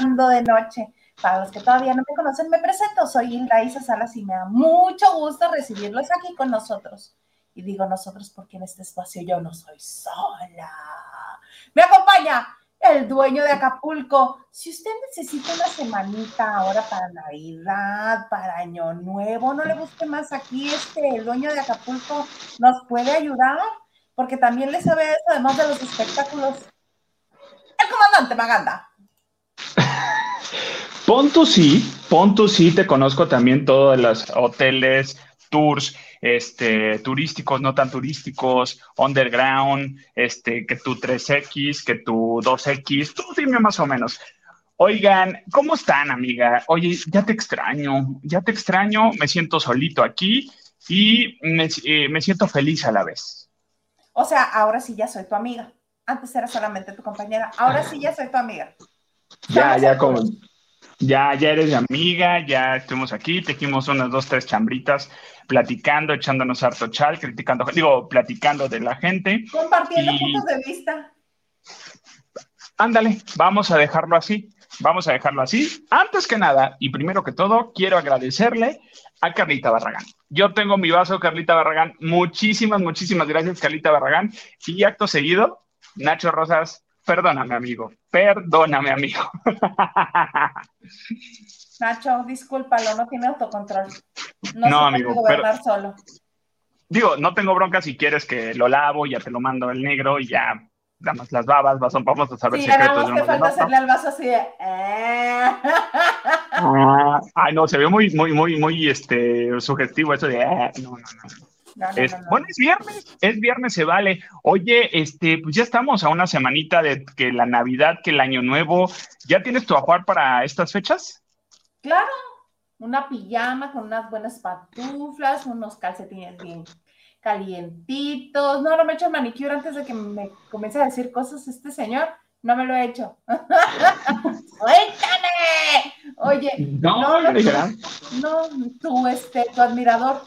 de noche. Para los que todavía no me conocen, me presento. Soy Hilda Isa Salas y me da mucho gusto recibirlos aquí con nosotros. Y digo nosotros porque en este espacio yo no soy sola. Me acompaña el dueño de Acapulco. Si usted necesita una semanita ahora para Navidad, para Año Nuevo, no le guste más aquí, este, el dueño de Acapulco nos puede ayudar, porque también le sabe eso, además de los espectáculos. El comandante Maganda. Ponto sí, Ponto sí, te conozco también todos los hoteles, tours, este, turísticos, no tan turísticos, underground, este, que tu 3X, que tu 2X, tú dime más o menos. Oigan, ¿cómo están, amiga? Oye, ya te extraño, ya te extraño, me siento solito aquí y me, eh, me siento feliz a la vez. O sea, ahora sí ya soy tu amiga. Antes era solamente tu compañera, ahora sí ya soy tu amiga. Ya, ya como, ya, ya eres mi amiga, ya estuvimos aquí, tejimos unas dos, tres chambritas, platicando, echándonos harto chal, criticando, digo, platicando de la gente. Compartiendo puntos de vista. Ándale, vamos a dejarlo así, vamos a dejarlo así. Antes que nada, y primero que todo, quiero agradecerle a Carlita Barragán. Yo tengo mi vaso, Carlita Barragán. Muchísimas, muchísimas gracias, Carlita Barragán. Y acto seguido, Nacho Rosas, Perdóname, amigo. Perdóname, amigo. Nacho, discúlpalo, no tiene autocontrol. No, no amigo. Gobernar solo. Digo, no tengo bronca si quieres que lo lavo, ya te lo mando el negro y ya damos las babas, vamos a saber sí, secretos. Sí, te falta hacerle al vaso así de... Eh. Ah, ay, no, se ve muy, muy, muy, muy este, sugestivo eso de... Eh, no, no, no bueno, es viernes, es viernes, se vale. Oye, este, pues ya estamos a una semanita de que la Navidad, que el Año Nuevo. ¿Ya tienes tu ajuar para estas fechas? Claro, una pijama con unas buenas pantuflas, unos calcetines bien calientitos. No, no me he hecho el manicure antes de que me comience a decir cosas este señor. No me lo he hecho. ¡Cuéntame! Oye, no, no, no, tú, este, tu admirador,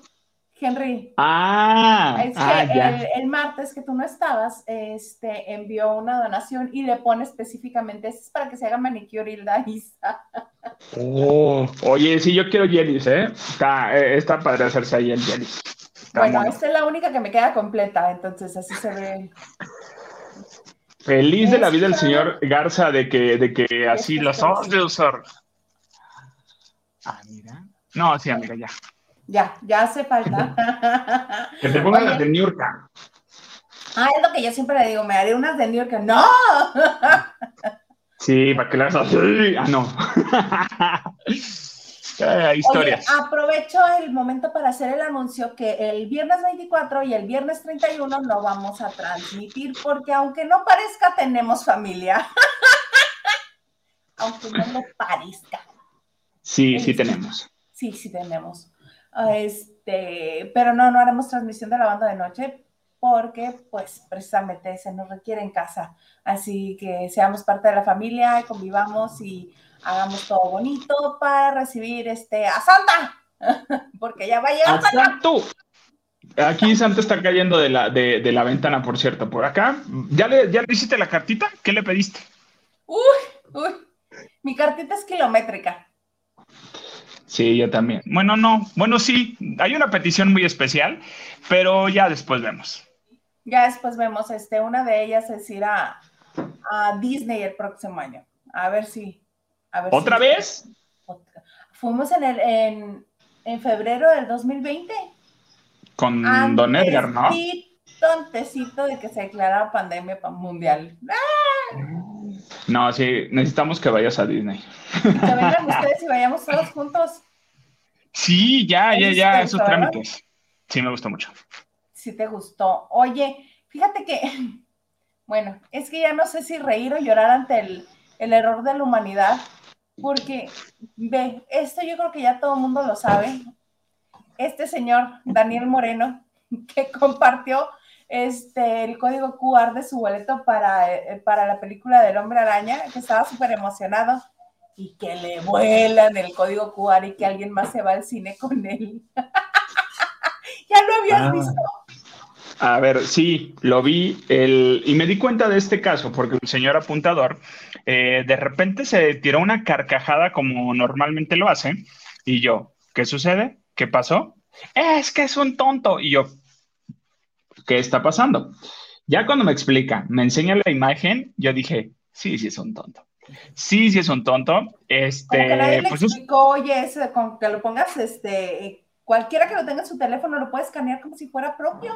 Henry. Ah, es que ah, el, martes que tú no estabas, este, envió una donación y le pone específicamente, es para que se haga manicure Hilda Isa. Oh, oye, sí, yo quiero jellies, ¿eh? Está, eh, está padre hacerse ahí el jellies. bueno, esta es la única que me queda completa, entonces así se ve. Feliz de la vida el señor Garza de que, de que así las vamos de usar. Ah, mira. No, sí, amiga, ya. Ya, ya hace falta. que te pongan las de New York. Ah, es lo que yo siempre le digo, me haré unas de New York. ¡No! sí, para que las así. Ah, no. historias. Oye, aprovecho el momento para hacer el anuncio que el viernes 24 y el viernes 31 no vamos a transmitir porque aunque no parezca tenemos familia. aunque no lo parezca. Sí, sí tenemos. Sí, sí tenemos. Este, pero no, no haremos transmisión de la banda de noche porque pues precisamente se nos requiere en casa. Así que seamos parte de la familia, convivamos y hagamos todo bonito para recibir este a Santa, porque ya va a llegar Santa. Aquí Santa está cayendo de la, de, de, la ventana, por cierto, por acá. ¿Ya le, ¿Ya le hiciste la cartita? ¿Qué le pediste? Uy, uy, mi cartita es kilométrica. Sí, yo también. Bueno, no, bueno, sí, hay una petición muy especial, pero ya después vemos. Ya después vemos, este, una de ellas es ir a, Disney el próximo año. A ver si. ¿Otra vez? Fuimos en, el, en, en febrero del 2020. Con Don Edgar, ¿no? Sí, tontecito de que se declarara pandemia mundial. ¡Ah! No, sí, necesitamos que vayas a Disney. Que vengan ustedes y vayamos todos juntos. Sí, ya, ya, ya, esos trámites. Sí, me gustó mucho. Sí, te gustó. Oye, fíjate que, bueno, es que ya no sé si reír o llorar ante el, el error de la humanidad, porque, ve, esto yo creo que ya todo el mundo lo sabe. Este señor, Daniel Moreno, que compartió este, el código QR de su boleto para, eh, para la película del hombre araña, que estaba súper emocionado y que le vuelan el código QR y que alguien más se va al cine con él. ¿Ya lo habías ah. visto? A ver, sí, lo vi el, y me di cuenta de este caso porque el señor apuntador eh, de repente se tiró una carcajada como normalmente lo hace y yo, ¿qué sucede? ¿Qué pasó? Es que es un tonto. Y yo, ¿qué está pasando? Ya cuando me explica, me enseña la imagen, yo dije, sí, sí es un tonto. Sí, sí es un tonto. Este, Como que nadie le pues explicó, oye, ese, con que lo pongas, este, cualquiera que lo tenga en su teléfono lo puede escanear como si fuera propio.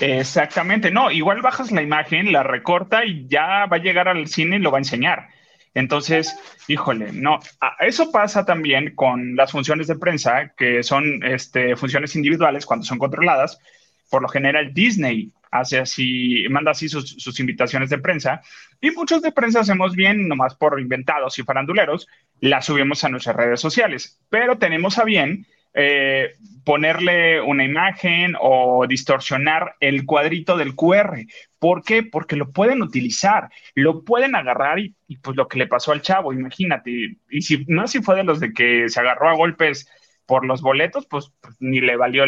Exactamente, no, igual bajas la imagen, la recorta y ya va a llegar al cine y lo va a enseñar. Entonces, híjole, no, eso pasa también con las funciones de prensa, que son este, funciones individuales cuando son controladas. Por lo general, Disney hace así, manda así sus, sus invitaciones de prensa y muchos de prensa hacemos bien, nomás por inventados y faranduleros, las subimos a nuestras redes sociales, pero tenemos a bien eh, ponerle una imagen o distorsionar el cuadrito del QR. ¿Por qué? Porque lo pueden utilizar, lo pueden agarrar y, pues lo que le pasó al chavo, imagínate. Y si no si fue de los de que se agarró a golpes por los boletos, pues, pues ni le valió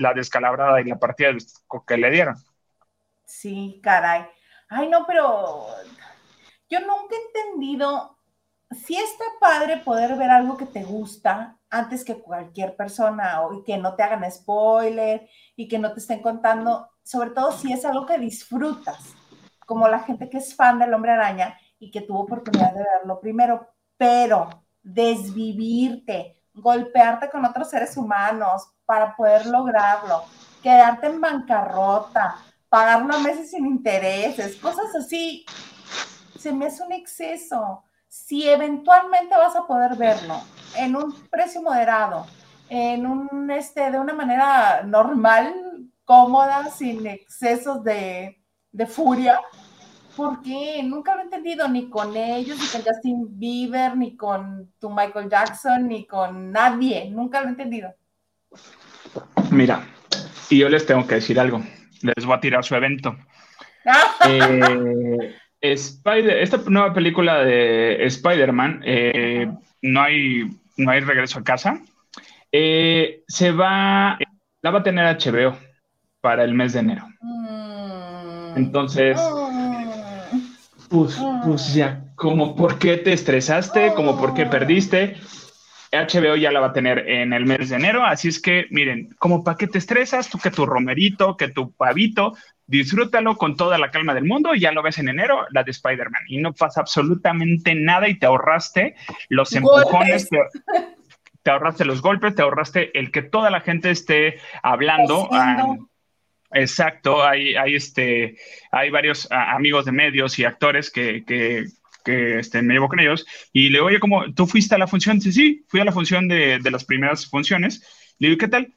la descalabrada y la partida que le dieron. Sí, caray. Ay, no, pero yo nunca he entendido si está padre poder ver algo que te gusta antes que cualquier persona o, que no te hagan spoiler y que no te estén contando, sobre todo si es algo que disfrutas, como la gente que es fan del hombre araña y que tuvo oportunidad de verlo primero, pero desvivirte, golpearte con otros seres humanos para poder lograrlo, quedarte en bancarrota, pagar unos meses sin intereses, cosas así, se me hace un exceso. Si eventualmente vas a poder verlo en un precio moderado, en un, este, de una manera normal, cómoda, sin excesos de, de furia, porque nunca lo he entendido ni con ellos, ni con Justin Bieber, ni con tu Michael Jackson, ni con nadie. Nunca lo he entendido. Mira, y yo les tengo que decir algo. Les voy a tirar su evento. eh, Spider, esta nueva película de Spider-Man, eh, no, hay, no hay regreso a casa. Eh, se va, la va a tener HBO para el mes de enero. Mm. Entonces, pues, pues ya, como por qué te estresaste, como por qué perdiste. HBO ya la va a tener en el mes de enero, así es que miren, como para qué te estresas, tú que tu romerito, que tu pavito, disfrútalo con toda la calma del mundo y ya lo ves en enero, la de Spider-Man. Y no pasa absolutamente nada y te ahorraste los empujones, te, ahorraste los golpes, te ahorraste el que toda la gente esté hablando. Exacto, hay, hay, este, hay varios amigos de medios y actores que, que, que este, me llevo con ellos y le digo, oye, ¿cómo tú fuiste a la función? Dice, sí, fui a la función de, de las primeras funciones. Le digo, ¿qué tal?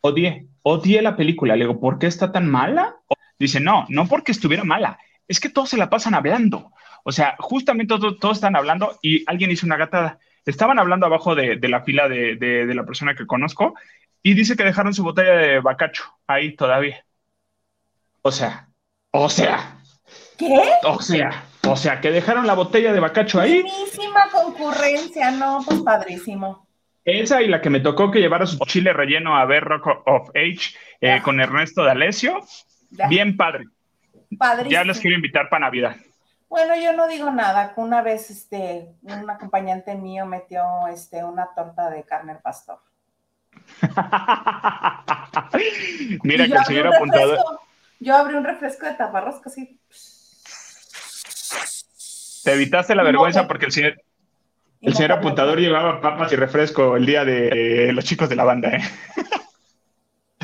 Odié, odié la película. Le digo, ¿por qué está tan mala? Dice, no, no porque estuviera mala, es que todos se la pasan hablando. O sea, justamente todos, están hablando y alguien hizo una gatada. Estaban hablando abajo de, la fila de, la persona que conozco y dice que dejaron su botella de bacacho ahí todavía. O sea, o sea. ¿Qué? O sea, o sea, que dejaron la botella de bacacho ahí. Buenísima concurrencia, no, pues padrísimo. Esa y la que me tocó que llevara su chile relleno a ver Rock of Age eh, con Ernesto D'Alessio. Bien padre. Ya los quiero invitar para Navidad. Bueno, yo no digo nada. Una vez este, un acompañante mío metió este, una torta de carne al pastor. Mira que el señor apuntado. Yo abrí un refresco de taparrosca así. Te evitaste la vergüenza porque el señor, el señor apuntador llevaba papas y refresco el día de los chicos de la banda. ¿eh?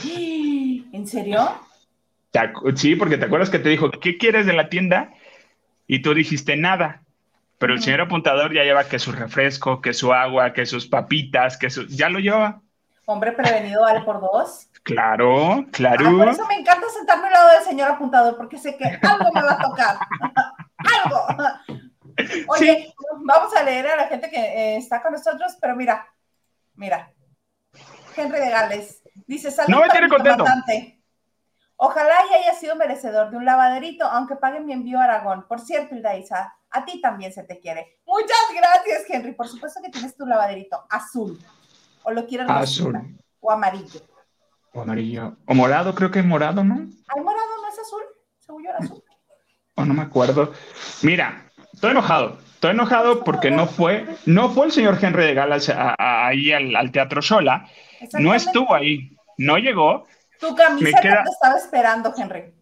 ¿En serio? Sí, porque te acuerdas que te dijo, ¿qué quieres de la tienda? Y tú dijiste nada. Pero el señor apuntador ya lleva que su refresco, que su agua, que sus papitas, que su... Ya lo lleva. Hombre prevenido vale por dos. Claro, claro. por eso me encanta sentarme al lado del señor apuntador, porque sé que algo me va a tocar. algo. Oye, vamos a leer a la gente que eh, está con nosotros, pero mira, mira. Henry de Gales dice, saludos. No me tiene contento. Ojalá y haya sido merecedor de un lavaderito, aunque paguen mi envío a Aragón. Por cierto, Hildaisa, a ti también se te quiere. Muchas gracias, Henry. Por supuesto que tienes tu lavaderito azul. ¿O lo quieres azul o amarillo? O amarillo. O morado, creo que es morado, ¿no? ¿Hay morado no es azul? Según yo era azul. O no me acuerdo. Mira, estoy enojado. Estoy enojado porque no fue, no fue el señor Henry de Galas ahí al, Teatro Sola. No estuvo ahí. No llegó. Tu camisa te estaba esperando, Henry.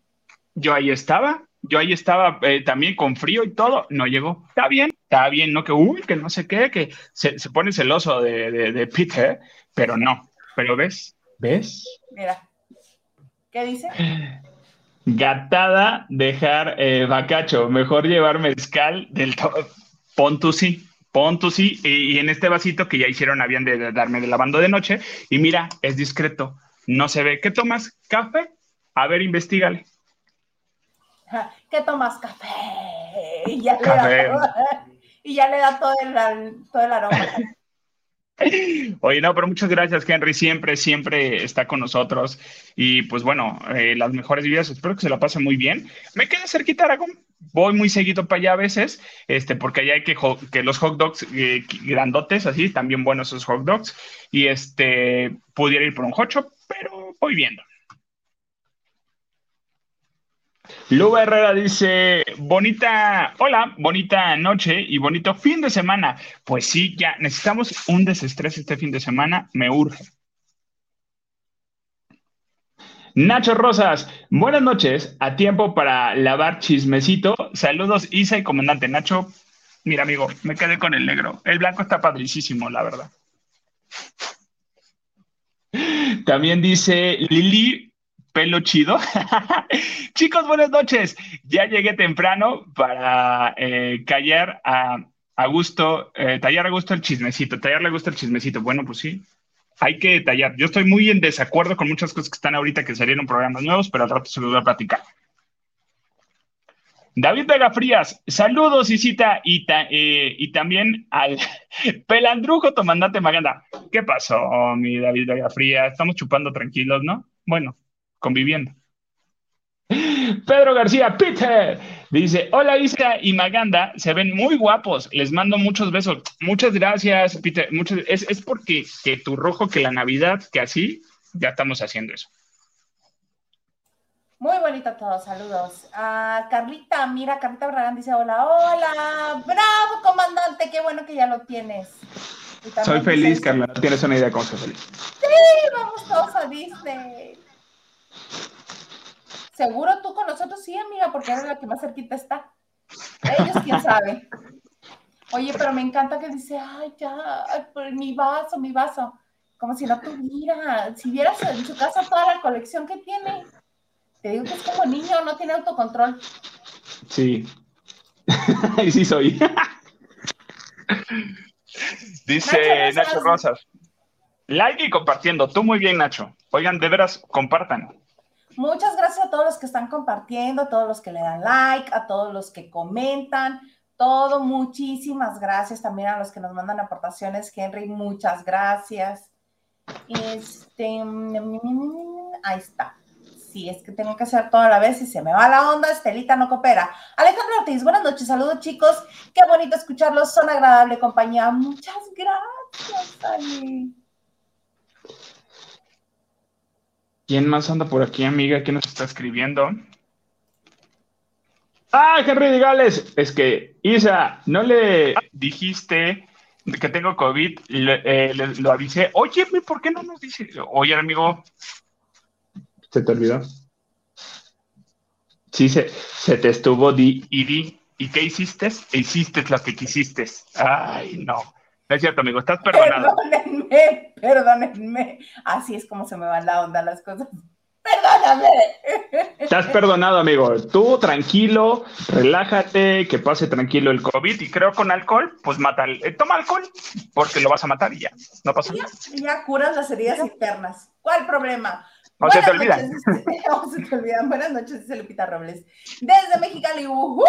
Yo ahí estaba. Yo ahí estaba eh, también con frío y todo. No llegó. Está bien, está bien, no que uy, que no sé qué, que se, pone celoso de, de Peter, pero no. Pero ves, ¿ves? Mira. ¿Qué dice? Gatada, dejar eh, bacacho. Mejor llevar mezcal del Pon tu sí, pon tu sí. Y, en este vasito que ya hicieron, habían de, darme de lavando de noche. Y mira, es discreto. No se ve. ¿Qué tomas? ¿Café? A ver, investigale. ¿Qué tomas? Café. Y ya, Le, da, y ya le da todo el, todo el aroma. Oye, no, pero muchas gracias, Henry. Siempre, siempre está con nosotros. Y pues bueno, eh, las mejores vidas. Espero que se la pasen muy bien. Me quedé cerquita, Aragón. Voy muy seguido para allá a veces, este, porque allá hay que, que los hot dogs eh, grandotes, así, también buenos esos hot dogs. Y este, pudiera ir por un hot shop, pero voy viendo. Luba Herrera dice, bonita, hola, bonita noche y bonito fin de semana. Pues sí, ya necesitamos un desestrés este fin de semana, me urge. Nacho Rosas, buenas noches, a tiempo para lavar chismecito. Saludos, Isa y comandante Nacho. Mira, amigo, me quedé con el negro. El blanco está padricísimo, la verdad. También dice Lili pelo chido. Chicos, buenas noches. Ya llegué temprano para eh, callar a, a gusto, eh, tallar a gusto el chismecito, tallarle a gusto el chismecito. Bueno, pues sí, hay que detallar. Yo estoy muy en desacuerdo con muchas cosas que están ahorita que salieron programas nuevos, pero al rato se los voy a platicar. David Vega Frías, saludos Isita y, eh, y también al pelandrujo comandante Maganda. ¿Qué pasó, mi David Vega Frías? Estamos chupando tranquilos, ¿no? Bueno, conviviendo. Pedro García, Peter, dice, hola Isa y Maganda, se ven muy guapos, les mando muchos besos. Muchas gracias, Peter. es, es, porque que tu rojo, que la Navidad, que así, ya estamos haciendo eso. Muy bonito todo, saludos. a Carlita, mira, Carlita Barragán dice, hola, hola, bravo, comandante, qué bueno que ya lo tienes. Soy feliz, Carla, tienes una idea de cómo soy feliz. Sí, vamos todos a Disney. Seguro tú con nosotros sí, amiga, porque eres la que más cerquita está. Ellos, quién sabe. Oye, pero me encanta que dice, ay, ya, mi vaso, mi vaso. Como si no tuviera, si vieras en su casa toda la colección que tiene. Te digo que es como niño, no tiene autocontrol. Sí. y sí soy. Dice Nacho, Rosas. Like y compartiendo. Tú muy bien, Nacho. Oigan, de veras, compartan. Muchas gracias a todos los que están compartiendo, a todos los que le dan like, a todos los que comentan, todo, muchísimas gracias también a los que nos mandan aportaciones. Henry, muchas gracias. Este, ahí está. Sí, es que tengo que hacer toda la vez y se me va la onda, Estelita no coopera. Alejandro Ortiz, buenas noches, saludos chicos, qué bonito escucharlos, son agradable compañía. Muchas gracias, Ali. ¿Quién más anda por aquí, amiga? ¿Quién nos está escribiendo? Ah, Henry de Gales. Es que, Isa, ¿no le dijiste que tengo COVID? Eh, lo avisé. Oye, ¿por qué no nos dice? Oye, amigo. ¿Se te olvidó? Sí, se, se te estuvo di y di. ¿Y qué hiciste? Hiciste lo que quisiste. Ay, no es cierto, amigo, estás perdonado. Perdónenme, perdónenme. Así es como se me van la onda las cosas. Perdóname. Estás perdonado, amigo. Tú tranquilo, relájate, que pase tranquilo el COVID y creo con alcohol, pues mata. Eh, toma alcohol porque lo vas a matar y ya. No pasa nada. Ya curas las heridas internas. ¿Cuál problema? No se te olvida. se te olvidan. Buenas noches, dice Lupita Robles. Desde Mexicali, uh,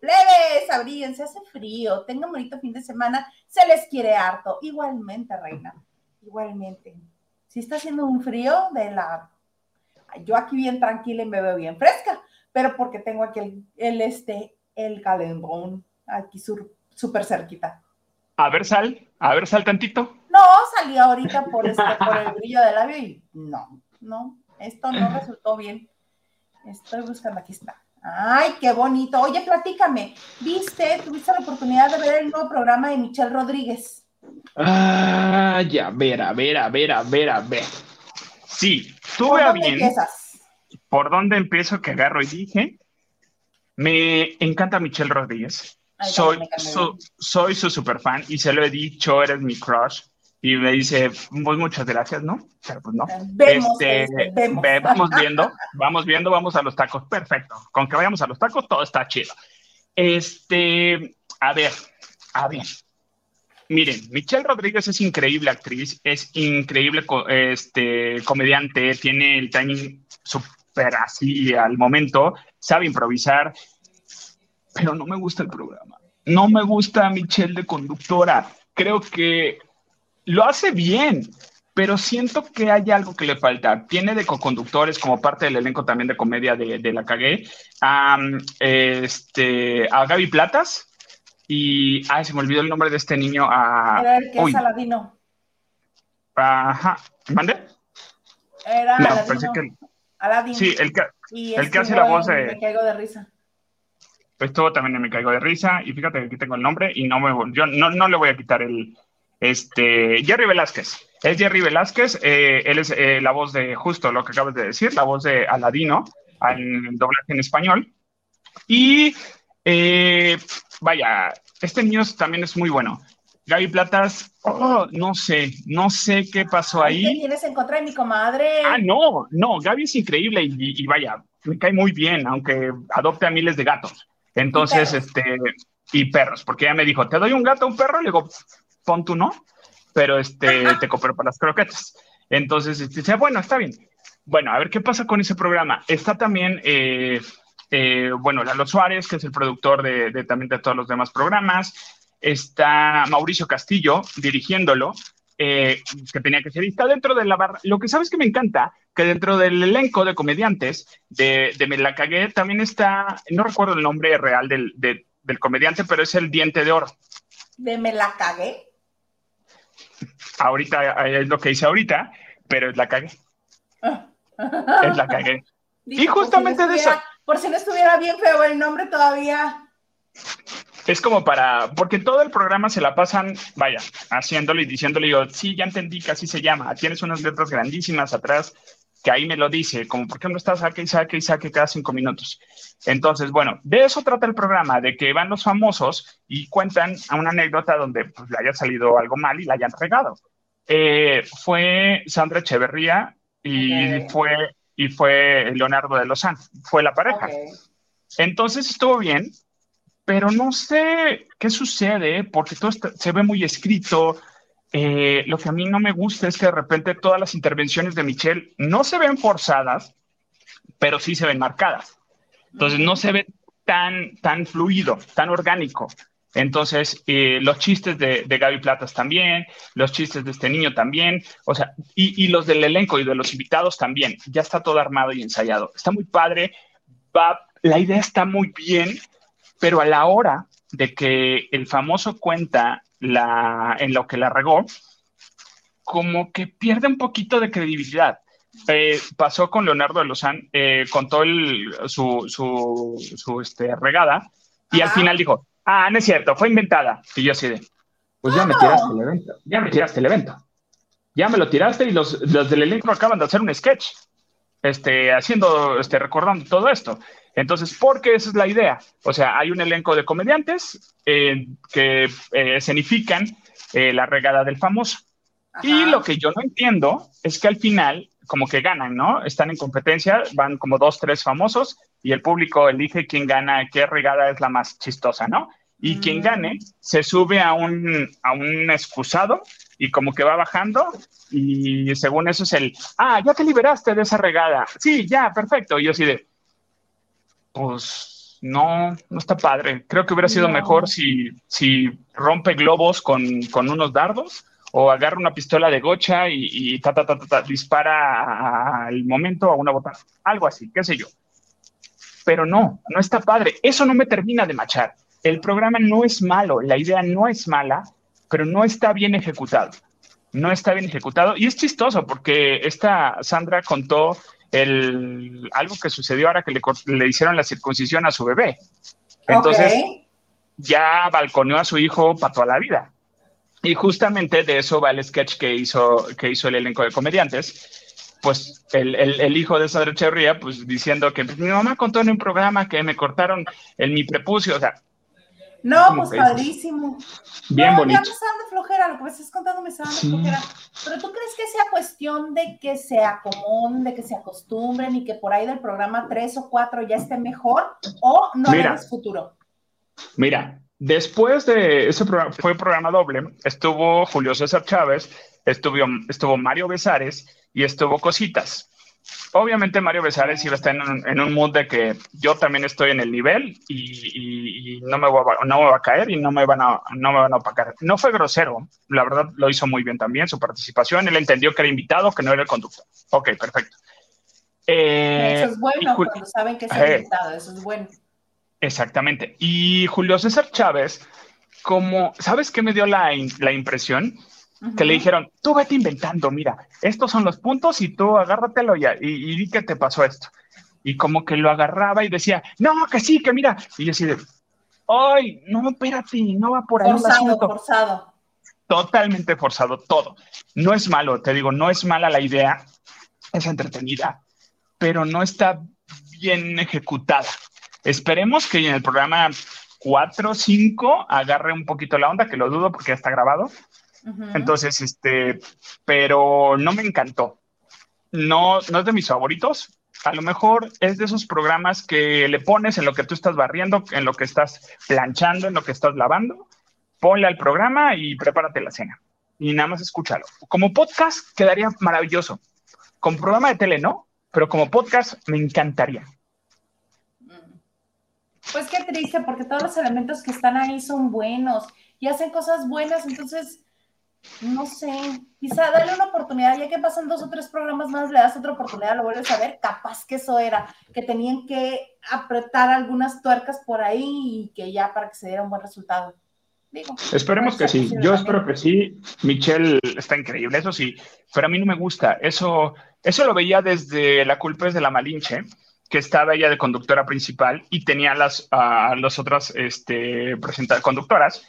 leves, abríense, hace frío, tengan bonito fin de semana, se les quiere harto. Igualmente, reina, igualmente. Si está haciendo un frío de la... Yo aquí bien tranquila y me veo bien fresca, pero porque tengo aquí el, el este, el calentón, aquí súper cerquita. A ver, sal, a ver, sal tantito. No, salí ahorita por, este, por el brillo del labio y no, no, esto no resultó bien. Estoy buscando, aquí está. Ay, qué bonito. Oye, platícame, ¿viste, tuviste la oportunidad de ver el nuevo programa de Michelle Rodríguez? Ah, ya, a ver, a ver, a ver, a ver, a ver. Sí, tuve a bien. ¿Por dónde empiezo que agarro y dije? Me encanta Michelle Rodríguez. soy, su, soy su super fan y se lo he dicho, eres mi crush. Y me dice, pues muchas gracias, ¿no? Pero pues no. este, este Vamos viendo, vamos viendo, vamos a los tacos. Perfecto. Con que vayamos a los tacos, todo está chido. Este, a ver, a ver. Miren, Michelle Rodríguez es increíble actriz, es increíble este, comediante, tiene el timing súper así al momento, sabe improvisar, pero no me gusta el programa. No me gusta Michelle de conductora. Creo que lo hace bien, pero siento que hay algo que le falta. Tiene de co-conductores como parte del elenco también de comedia de, La Cagué a, este, a Gaby Platas y, ay, se me olvidó el nombre de este niño. A, Era el que es Aladino. Ajá, ¿mande? Era no, Aladino. Que... Aladino. Sí, el que, el que hace la voz de... Me caigo de risa. Esto también me caigo de risa y fíjate que aquí tengo el nombre y no me yo no, no le voy a quitar el, este, Jerry Velázquez. Es Jerry Velázquez, eh, él es eh, la voz de justo lo que acabas de decir, la voz de Aladino, en doblaje en español. Y eh, vaya, este niño también es muy bueno. Gaby Platas, oh, no sé, no sé qué pasó ahí. ¿Qué tienes en contra de mi comadre? Ah, no, no, Gaby es increíble y, vaya, me cae muy bien, aunque adopte a miles de gatos. Entonces, este, y perros, porque ella me dijo, ¿te doy un gato, un perro? Le digo, pon tú no, pero este, te coopero para las croquetas. Entonces, este, dice, bueno, está bien. Bueno, a ver qué pasa con ese programa. Está también, eh, eh, bueno, Lalo Suárez, que es el productor de, también de todos los demás programas. Está Mauricio Castillo dirigiéndolo, eh, que tenía que ser. Y está dentro de la barra. Lo que sabes que me encanta, que dentro del elenco de comediantes de, de Me la cagué, también está, no recuerdo el nombre real del, del comediante, pero es el Diente de Oro. ¿De Me la cagué? Ahorita es lo que hice ahorita, pero es la cagué. es la cagué. y justamente de eso. Por si no estuviera bien feo el nombre todavía. Es como para, porque todo el programa se la pasan, vaya, haciéndolo y diciéndole yo, sí, ya entendí que así se llama. Tienes unas letras grandísimas atrás que ahí me lo dice, como por qué no estás saque y saque y saque cada cinco minutos. Entonces, bueno, de eso trata el programa, de que van los famosos y cuentan a una anécdota donde pues, le haya salido algo mal y la hayan regado. Eh, fue Sandra Echeverría y, fue, y fue Leonardo de Lozán, fue la pareja. Entonces estuvo bien, pero no sé qué sucede porque todo se ve muy escrito, eh, lo que a mí no me gusta es que de repente todas las intervenciones de Michelle no se ven forzadas, pero sí se ven marcadas. Entonces no se ve tan, tan fluido, tan orgánico. Entonces, eh, los chistes de, Gaby Platas también, los chistes de este niño también, o sea, y, los del elenco y de los invitados también. Ya está todo armado y ensayado. Está muy padre, la idea está muy bien, pero a la hora de que el famoso cuenta la, en lo que la regó, como que pierde un poquito de credibilidad. Eh, pasó con Leonardo de Lozán, eh, contó el, su, su, su este, regada y al final dijo, ah, no es cierto, fue inventada. Y yo así de, pues ya me tiraste el evento, ya me tiraste el evento. Ya me lo tiraste y los, los del elenco acaban de hacer un sketch, este, haciendo, este, recordando todo esto. Entonces, porque esa es la idea. O sea, hay un elenco de comediantes eh, que eh, escenifican eh, la regada del famoso. Y lo que yo no entiendo es que al final, como que ganan, ¿no? Están en competencia, van como dos, tres famosos y el público elige quién gana, qué regada es la más chistosa, ¿no? Y quien mm. gane se sube a un, a un excusado y como que va bajando y según eso es el, ah, ya te liberaste de esa regada. Sí, ya, perfecto. Y yo así de, pues no, no está padre. Creo que hubiera sido mejor si, si rompe globos con, unos dardos o agarra una pistola de gocha y, ta, ta, ta, ta, dispara al momento a una botana. Algo así, qué sé yo. Pero no, no está padre. Eso no me termina de machar. El programa no es malo, la idea no es mala, pero no está bien ejecutado. no está bien ejecutado. Y es chistoso porque esta Sandra contó el, algo que sucedió ahora que le, le hicieron la circuncisión a su bebé. Entonces, ya balconeó a su hijo para toda la vida. Y justamente de eso va el sketch que hizo, que hizo el elenco de comediantes. Pues el, el, hijo de Sandra Echeverría, pues diciendo que mi mamá contó en un programa que me cortaron el mi prepucio. O sea, no, pues padrísimo. Bien no, bonito. Ya me está dando flojera, lo que me estás contando me está dando flojera. Pero tú crees que sea cuestión de que se acomoden, de que se acostumbren y que por ahí del programa 3 o 4 ya esté mejor o no es futuro? Mira, después de ese programa, fue programa doble, estuvo Julio César Chávez, estuvo, estuvo Mario Besares y estuvo Cositas. Obviamente Mario Besares iba a estar en un, mood de que yo también estoy en el nivel y, no, me voy a, no me va a caer y no me, van a, no me van a opacar. No fue grosero, la verdad lo hizo muy bien también, su participación, él entendió que era invitado, que no era el conductor. Ok, perfecto. Eh, eso es bueno, cuando saben que es eh, invitado, eso es bueno. Exactamente. Y Julio César Chávez, como, ¿sabes qué me dio la, la impresión? Que le dijeron, tú vete inventando, mira, estos son los puntos y tú agárratelo ya, y, y di que te pasó esto. Y como que lo agarraba y decía, no, que sí, que mira. Y yo así de, ay, no, espérate, no va por ahí. Forzado, forzado. Totalmente forzado, todo. No es malo, te digo, no es mala la idea, es entretenida, pero no está bien ejecutada. Esperemos que en el programa 4 o 5 agarre un poquito la onda, que lo dudo porque ya está grabado, entonces, este, pero no me encantó. No, no es de mis favoritos. A lo mejor es de esos programas que le pones en lo que tú estás barriendo, en lo que estás planchando, en lo que estás lavando. Ponle al programa y prepárate la cena. Y nada más escúchalo. Como podcast quedaría maravilloso. Como programa de tele no, pero como podcast me encantaría. Pues qué triste, porque todos los elementos que están ahí son buenos y hacen cosas buenas, entonces no sé, quizá dale una oportunidad, ya que pasan dos o tres programas más, le das otra oportunidad, lo vuelves a ver, capaz que eso era, que tenían que apretar algunas tuercas por ahí y que ya para que se diera un buen resultado. Esperemos que sí, yo espero que sí. Michelle está increíble, eso sí, pero a mí no me gusta. Eso, eso lo veía desde La culpa es de la Malinche, que estaba ella de conductora principal y tenía las, a las otras este, conductoras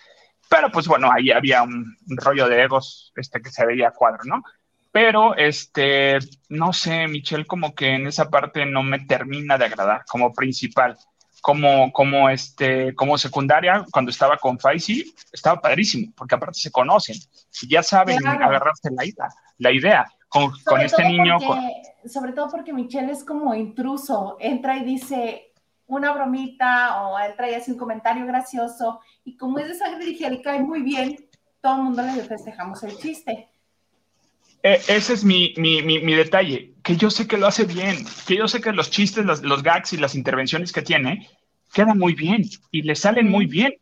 pero pues bueno, ahí había un, rollo de egos este, que se veía a cuadro, ¿no? Pero, este, no sé, Michelle como que en esa parte no me termina de agradar como principal. Como, como, este, como secundaria, cuando estaba con Faisy, estaba padrísimo, porque aparte se conocen y ya saben agarrarse la, idea, la idea. Con, con este niño. Sobre todo porque Michelle es como intruso, entra y dice, una bromita o él trae así un comentario gracioso y como es de sangre ligera y cae muy bien, todo el mundo le festejamos el chiste. E, ese es mi, mi, mi, detalle, que yo sé que lo hace bien, que yo sé que los chistes, los, los gags y las intervenciones que tiene quedan muy bien y le salen muy bien.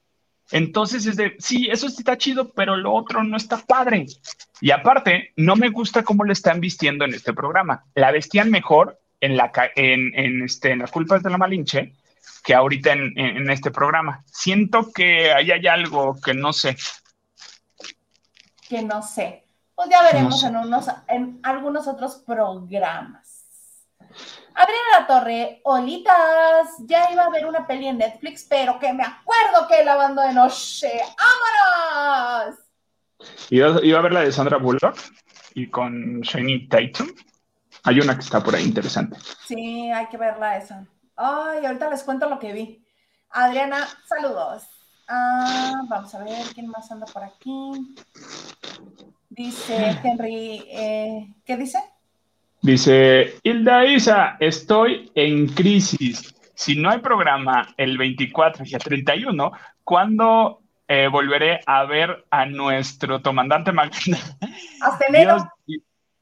Entonces es de, sí, eso está chido, pero lo otro no está padre. Y aparte, no me gusta cómo le están vistiendo en este programa. La vestían mejor en, la, en, en, este, en las culpas de la Malinche que ahorita en, en, este programa. Siento que ahí hay algo que no sé. Que no sé. Pues ya veremos en, unos, en algunos otros programas. Adriana La Torre, olitas, ya iba a ver una peli en Netflix, pero que me acuerdo que la banda de noche. ¡Vámonos! Iba, iba a ver la de Sandra Bullock y con Shiny Tatum. Hay una que está por ahí interesante. Sí, hay que verla esa. Ay, ahorita les cuento lo que vi. Adriana, saludos. Ah, vamos a ver quién más anda por aquí. Dice Henry, eh, ¿qué dice? Dice, Hilda Isa, estoy en crisis. Si no hay programa el 24 y el 31, ¿cuándo eh, volveré a ver a nuestro comandante Magna? Hasta enero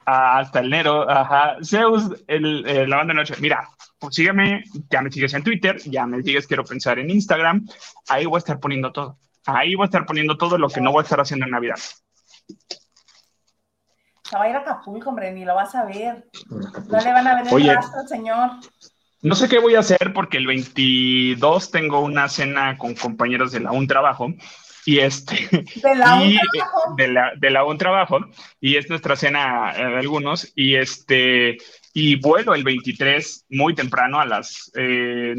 hasta el Nero, ajá, Zeus, el, la banda de noche. Mira, pues sígueme, ya me sigues en Twitter, ya me sigues, quiero pensar en Instagram, ahí voy a estar poniendo todo. Ahí voy a estar poniendo todo lo que no voy a estar haciendo en Navidad. Se va a ir a Acapulco, hombre, ni lo vas a ver. No le van a ver el rastro señor. No sé qué voy a hacer porque el 22 tengo una cena con compañeros de la un trabajo y este de la, un trabajo. De, la, un trabajo. Y es nuestra cena eh, de algunos. Y este y vuelo el 23 muy temprano a las eh,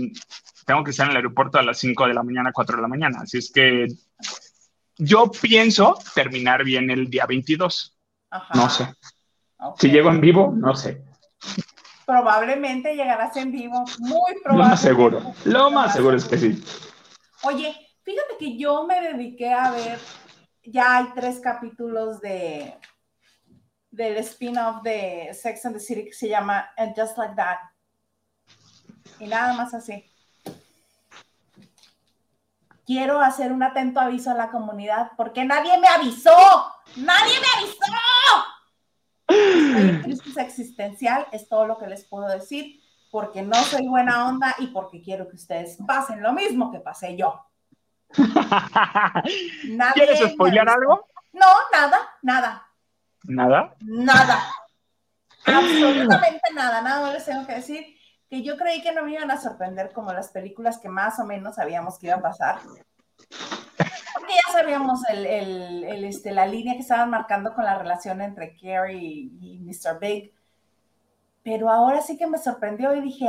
tengo que estar en el aeropuerto a las 5 de la mañana 4 de la mañana. Así es que yo pienso terminar bien el día 22 no sé. Si llego en vivo no sé. Probablemente llegarás en vivo muy probablemente lo más seguro. Lo más seguro es que sí. Oye Fíjate que yo me dediqué a ver, ya hay tres capítulos de del spin-off de Sex and the City que se llama And Just Like That. Y nada más así. Quiero hacer un atento aviso a la comunidad porque nadie me avisó. ¡Nadie me avisó! crisis existencial es todo lo que les puedo decir porque no soy buena onda y porque quiero que ustedes pasen lo mismo que pasé yo. ¿Quieres spoilear algo? No, nada, nada. ¿Nada? Nada. Absolutamente nada. Nada más les tengo que decir que yo creí que no me iban a sorprender como las películas que más o menos sabíamos que iba a pasar. Porque ya sabíamos el, el, este, la línea que estaban marcando con la relación entre Carrie y Mr. Big. Pero ahora sí que me sorprendió y dije,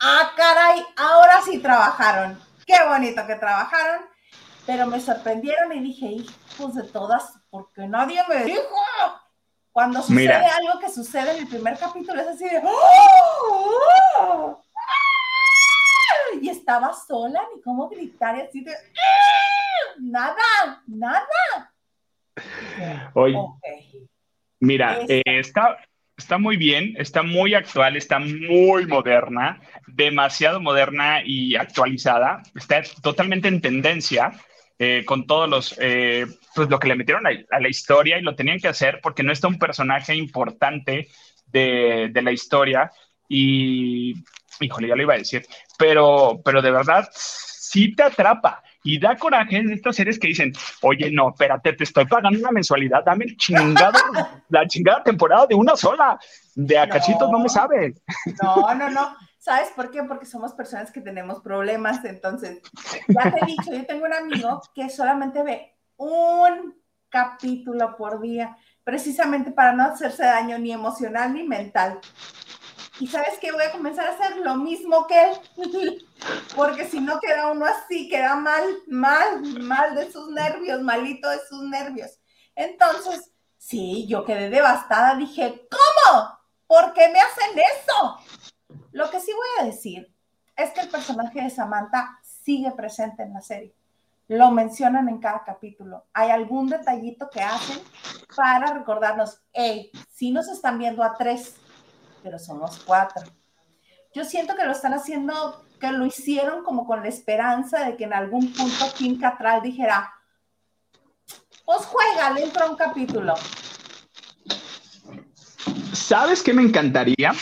ah, caray, ahora sí trabajaron qué bonito que trabajaron, pero me sorprendieron y dije, hijos de todas, porque nadie me dijo. Cuando sucede algo que sucede en el primer capítulo es así de, ¡Oh! y estaba sola, ni cómo gritar y así de, nada, nada. Oye, mira, eh, está, está muy bien, está muy actual, está muy moderna, demasiado moderna y actualizada, está totalmente en tendencia eh, con todos los, eh, pues lo que le metieron a, la historia y lo tenían que hacer porque no está un personaje importante de, de la historia y, híjole, ya lo iba a decir, pero, pero de verdad sí te atrapa. Y da coraje en estas series que dicen, oye, no, espérate, te estoy pagando una mensualidad, dame el chingado, la chingada temporada de una sola. De a no, no me sabe. No, no, no. ¿Sabes por qué? Porque somos personas que tenemos problemas. Entonces, ya te he dicho, yo tengo un amigo que solamente ve un capítulo por día, precisamente para no hacerse daño ni emocional ni mental. Y sabes que voy a comenzar a hacer lo mismo que él, porque si no queda uno así, queda mal, mal, mal de sus nervios, malito de sus nervios. Entonces, sí, yo quedé devastada, dije, ¿cómo? ¿Por qué me hacen eso? Lo que sí voy a decir es que el personaje de Samantha sigue presente en la serie. Lo mencionan en cada capítulo. Hay algún detallito que hacen para recordarnos, hey, si nos están viendo a tres, pero somos cuatro. Yo siento que lo están haciendo, que lo hicieron como con la esperanza de que en algún punto Kim Catral dijera, pues juega, le entra un capítulo. ¿Sabes qué me encantaría?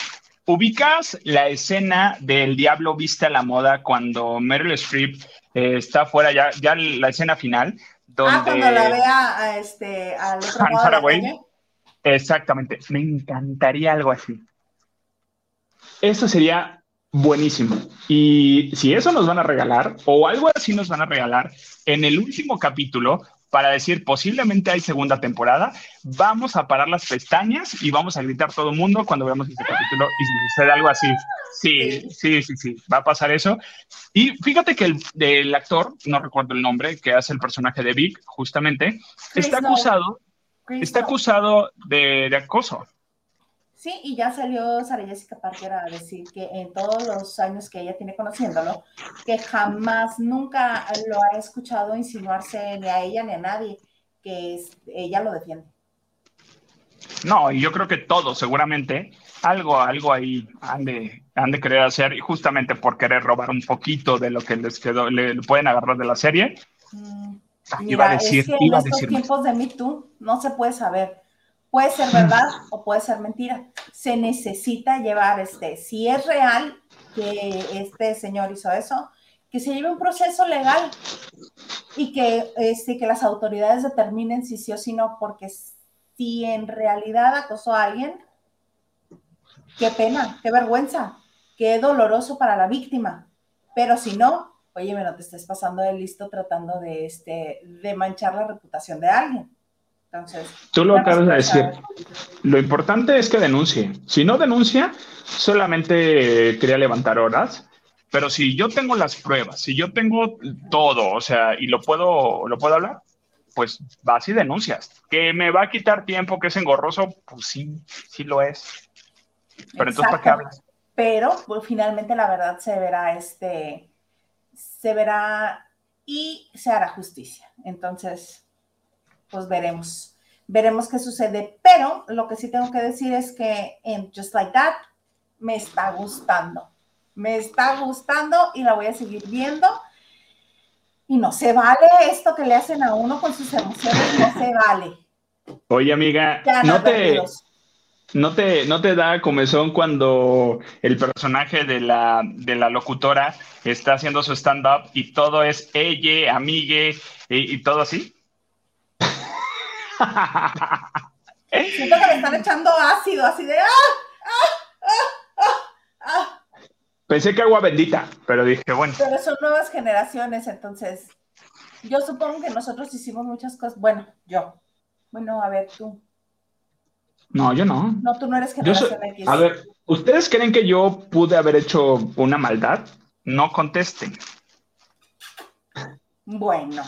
¿Ubicas la escena del Diablo Vista a la Moda cuando Meryl Streep eh, está fuera ya, ya la escena final? Donde ah, cuando la vea a este, al otro Exactamente, me encantaría algo así. Eso sería buenísimo. Y si eso nos van a regalar, o algo así nos van a regalar, en el último capítulo, para decir posiblemente hay segunda temporada, vamos a parar las pestañas y vamos a gritar todo el mundo cuando veamos este capítulo y si sucede algo así. Sí, sí, sí, sí, va a pasar eso. Y fíjate que el, actor, no recuerdo el nombre, que hace el personaje de Vic, justamente, está acusado, está acusado de, de acoso. Sí, y ya salió Sara Jessica Parker a decir que en todos los años que ella tiene conociéndolo, que jamás, nunca lo ha escuchado insinuarse ni a ella ni a nadie, que ella lo defiende. No, y yo creo que todos, seguramente, algo, algo ahí han de, han de querer hacer, y justamente por querer robar un poquito de lo que les quedó, le, pueden agarrar de la serie. Mm, iba a decir, es que en estos tiempos de Me Too no se puede saber Puede ser verdad o puede ser mentira. Se necesita llevar, este, si es real que este señor hizo eso, que se lleve un proceso legal y que, este, que las autoridades determinen si sí o si no, porque si en realidad acosó a alguien, qué pena, qué vergüenza, qué doloroso para la víctima. Pero si no, oye, no te estés pasando de listo tratando de, este, de manchar la reputación de alguien. Entonces, tú lo acabas de decir. Lo importante es que denuncie. Si no denuncia, solamente quería levantar horas. Pero si yo tengo las pruebas, si yo tengo todo, o sea, y lo puedo, lo puedo hablar, pues vas y denuncias. Que me va a quitar tiempo, que es engorroso, pues sí, sí lo es. Pero entonces, ¿para qué hablas? Pero pues, finalmente la verdad se verá, este, se verá y se hará justicia. Entonces, pues veremos, veremos qué sucede. Pero lo que sí tengo que decir es que en Just Like That me está gustando. Me está gustando y la voy a seguir viendo. Y no se vale esto que le hacen a uno con sus emociones, no se vale. Oye, amiga, no te, no te, no te da comezón cuando el personaje de la, de la locutora está haciendo su stand-up y todo es ella, amigue y, todo así. Siento que me están echando ácido, así de ¡ah! ¡ah! ¡ah! ¡ah! Pensé que agua bendita, pero dije, bueno. Pero son nuevas generaciones, entonces yo supongo que nosotros hicimos muchas cosas. Bueno, yo. Bueno, a ver, tú. No, yo no. No, tú no eres generación X. A ver, ¿ustedes creen que yo pude haber hecho una maldad? No contesten. Bueno,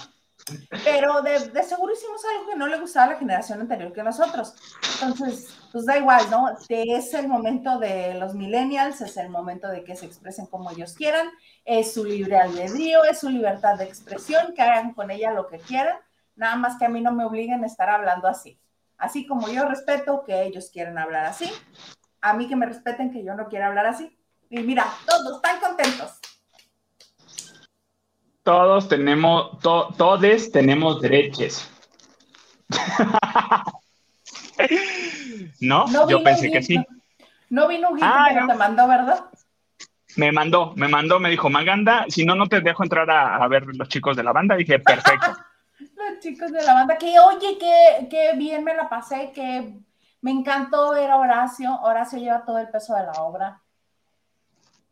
pero de, de, seguro hicimos algo que no le gustaba a la generación anterior que nosotros. Entonces, pues da igual, ¿no? Es el momento de los millennials, es el momento de que se expresen como ellos quieran, es su libre albedrío, es su libertad de expresión, que hagan con ella lo que quieran, nada más que a mí no me obliguen a estar hablando así. Así como yo respeto que ellos quieren hablar así, a mí que me respeten que yo no quiero hablar así. Y mira, todos están contentos. Todos tenemos, todos tenemos derechos. ¿No? yo pensé que sí. No vino un ah, te mandó, ¿verdad? Me mandó, me mandó, me dijo, Maganda, si no, no te dejo entrar a, a ver los chicos de la banda. Dije, perfecto. los chicos de la banda, que oye, que, bien me la pasé, que me encantó ver a Horacio. Horacio lleva todo el peso de la obra.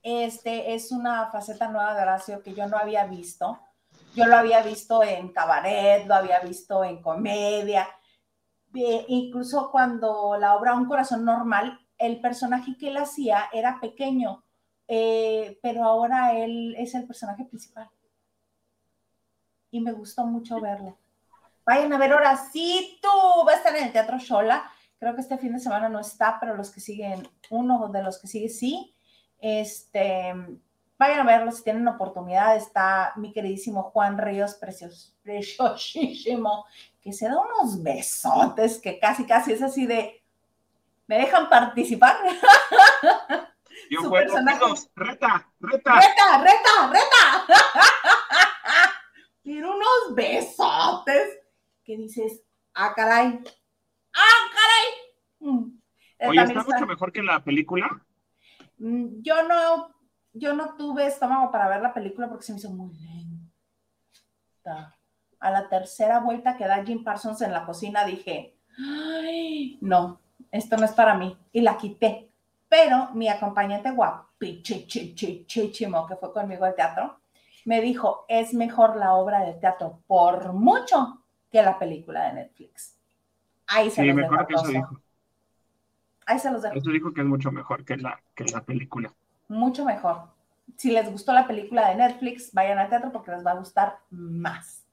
Este es una faceta nueva de Horacio que yo no había visto. Yo lo había visto en cabaret, lo había visto en comedia. incluso cuando la obra Un corazón normal, el personaje que él hacía era pequeño, eh, pero ahora él es el personaje principal y me gustó mucho verlo. Vayan a ver ahora tú va a estar en el Teatro Shola. Creo que este fin de semana no está, pero los que siguen, uno de los que sigue sí. Este, vayan a verlo si tienen oportunidad. Está mi queridísimo Juan Ríos, precioso, preciosísimo, que se da unos besotes que casi, casi es así de, ¿me dejan participar? Yo Su personaje... reta, reta. Reta, reta, reta. tiene unos besotes que dices, ah, caray, ah, caray. Mm. Oye, ¿está, mucho mejor que la película? Mm, yo no, yo no tuve estómago para ver la película porque se me hizo muy lenta. A la tercera vuelta que da Jim Parsons en la cocina dije, ay, no, esto no es para mí. Y la quité. Pero mi acompañante guapichichichichimo, que fue conmigo al teatro, me dijo, es mejor la obra de teatro por mucho que la película de Netflix. Ahí se sí, que eso dijo. Ahí se los dejo. Eso dijo que es mucho mejor que la, que la película. Mucho mejor. Si les gustó la película de Netflix, vayan al teatro porque les va a gustar más.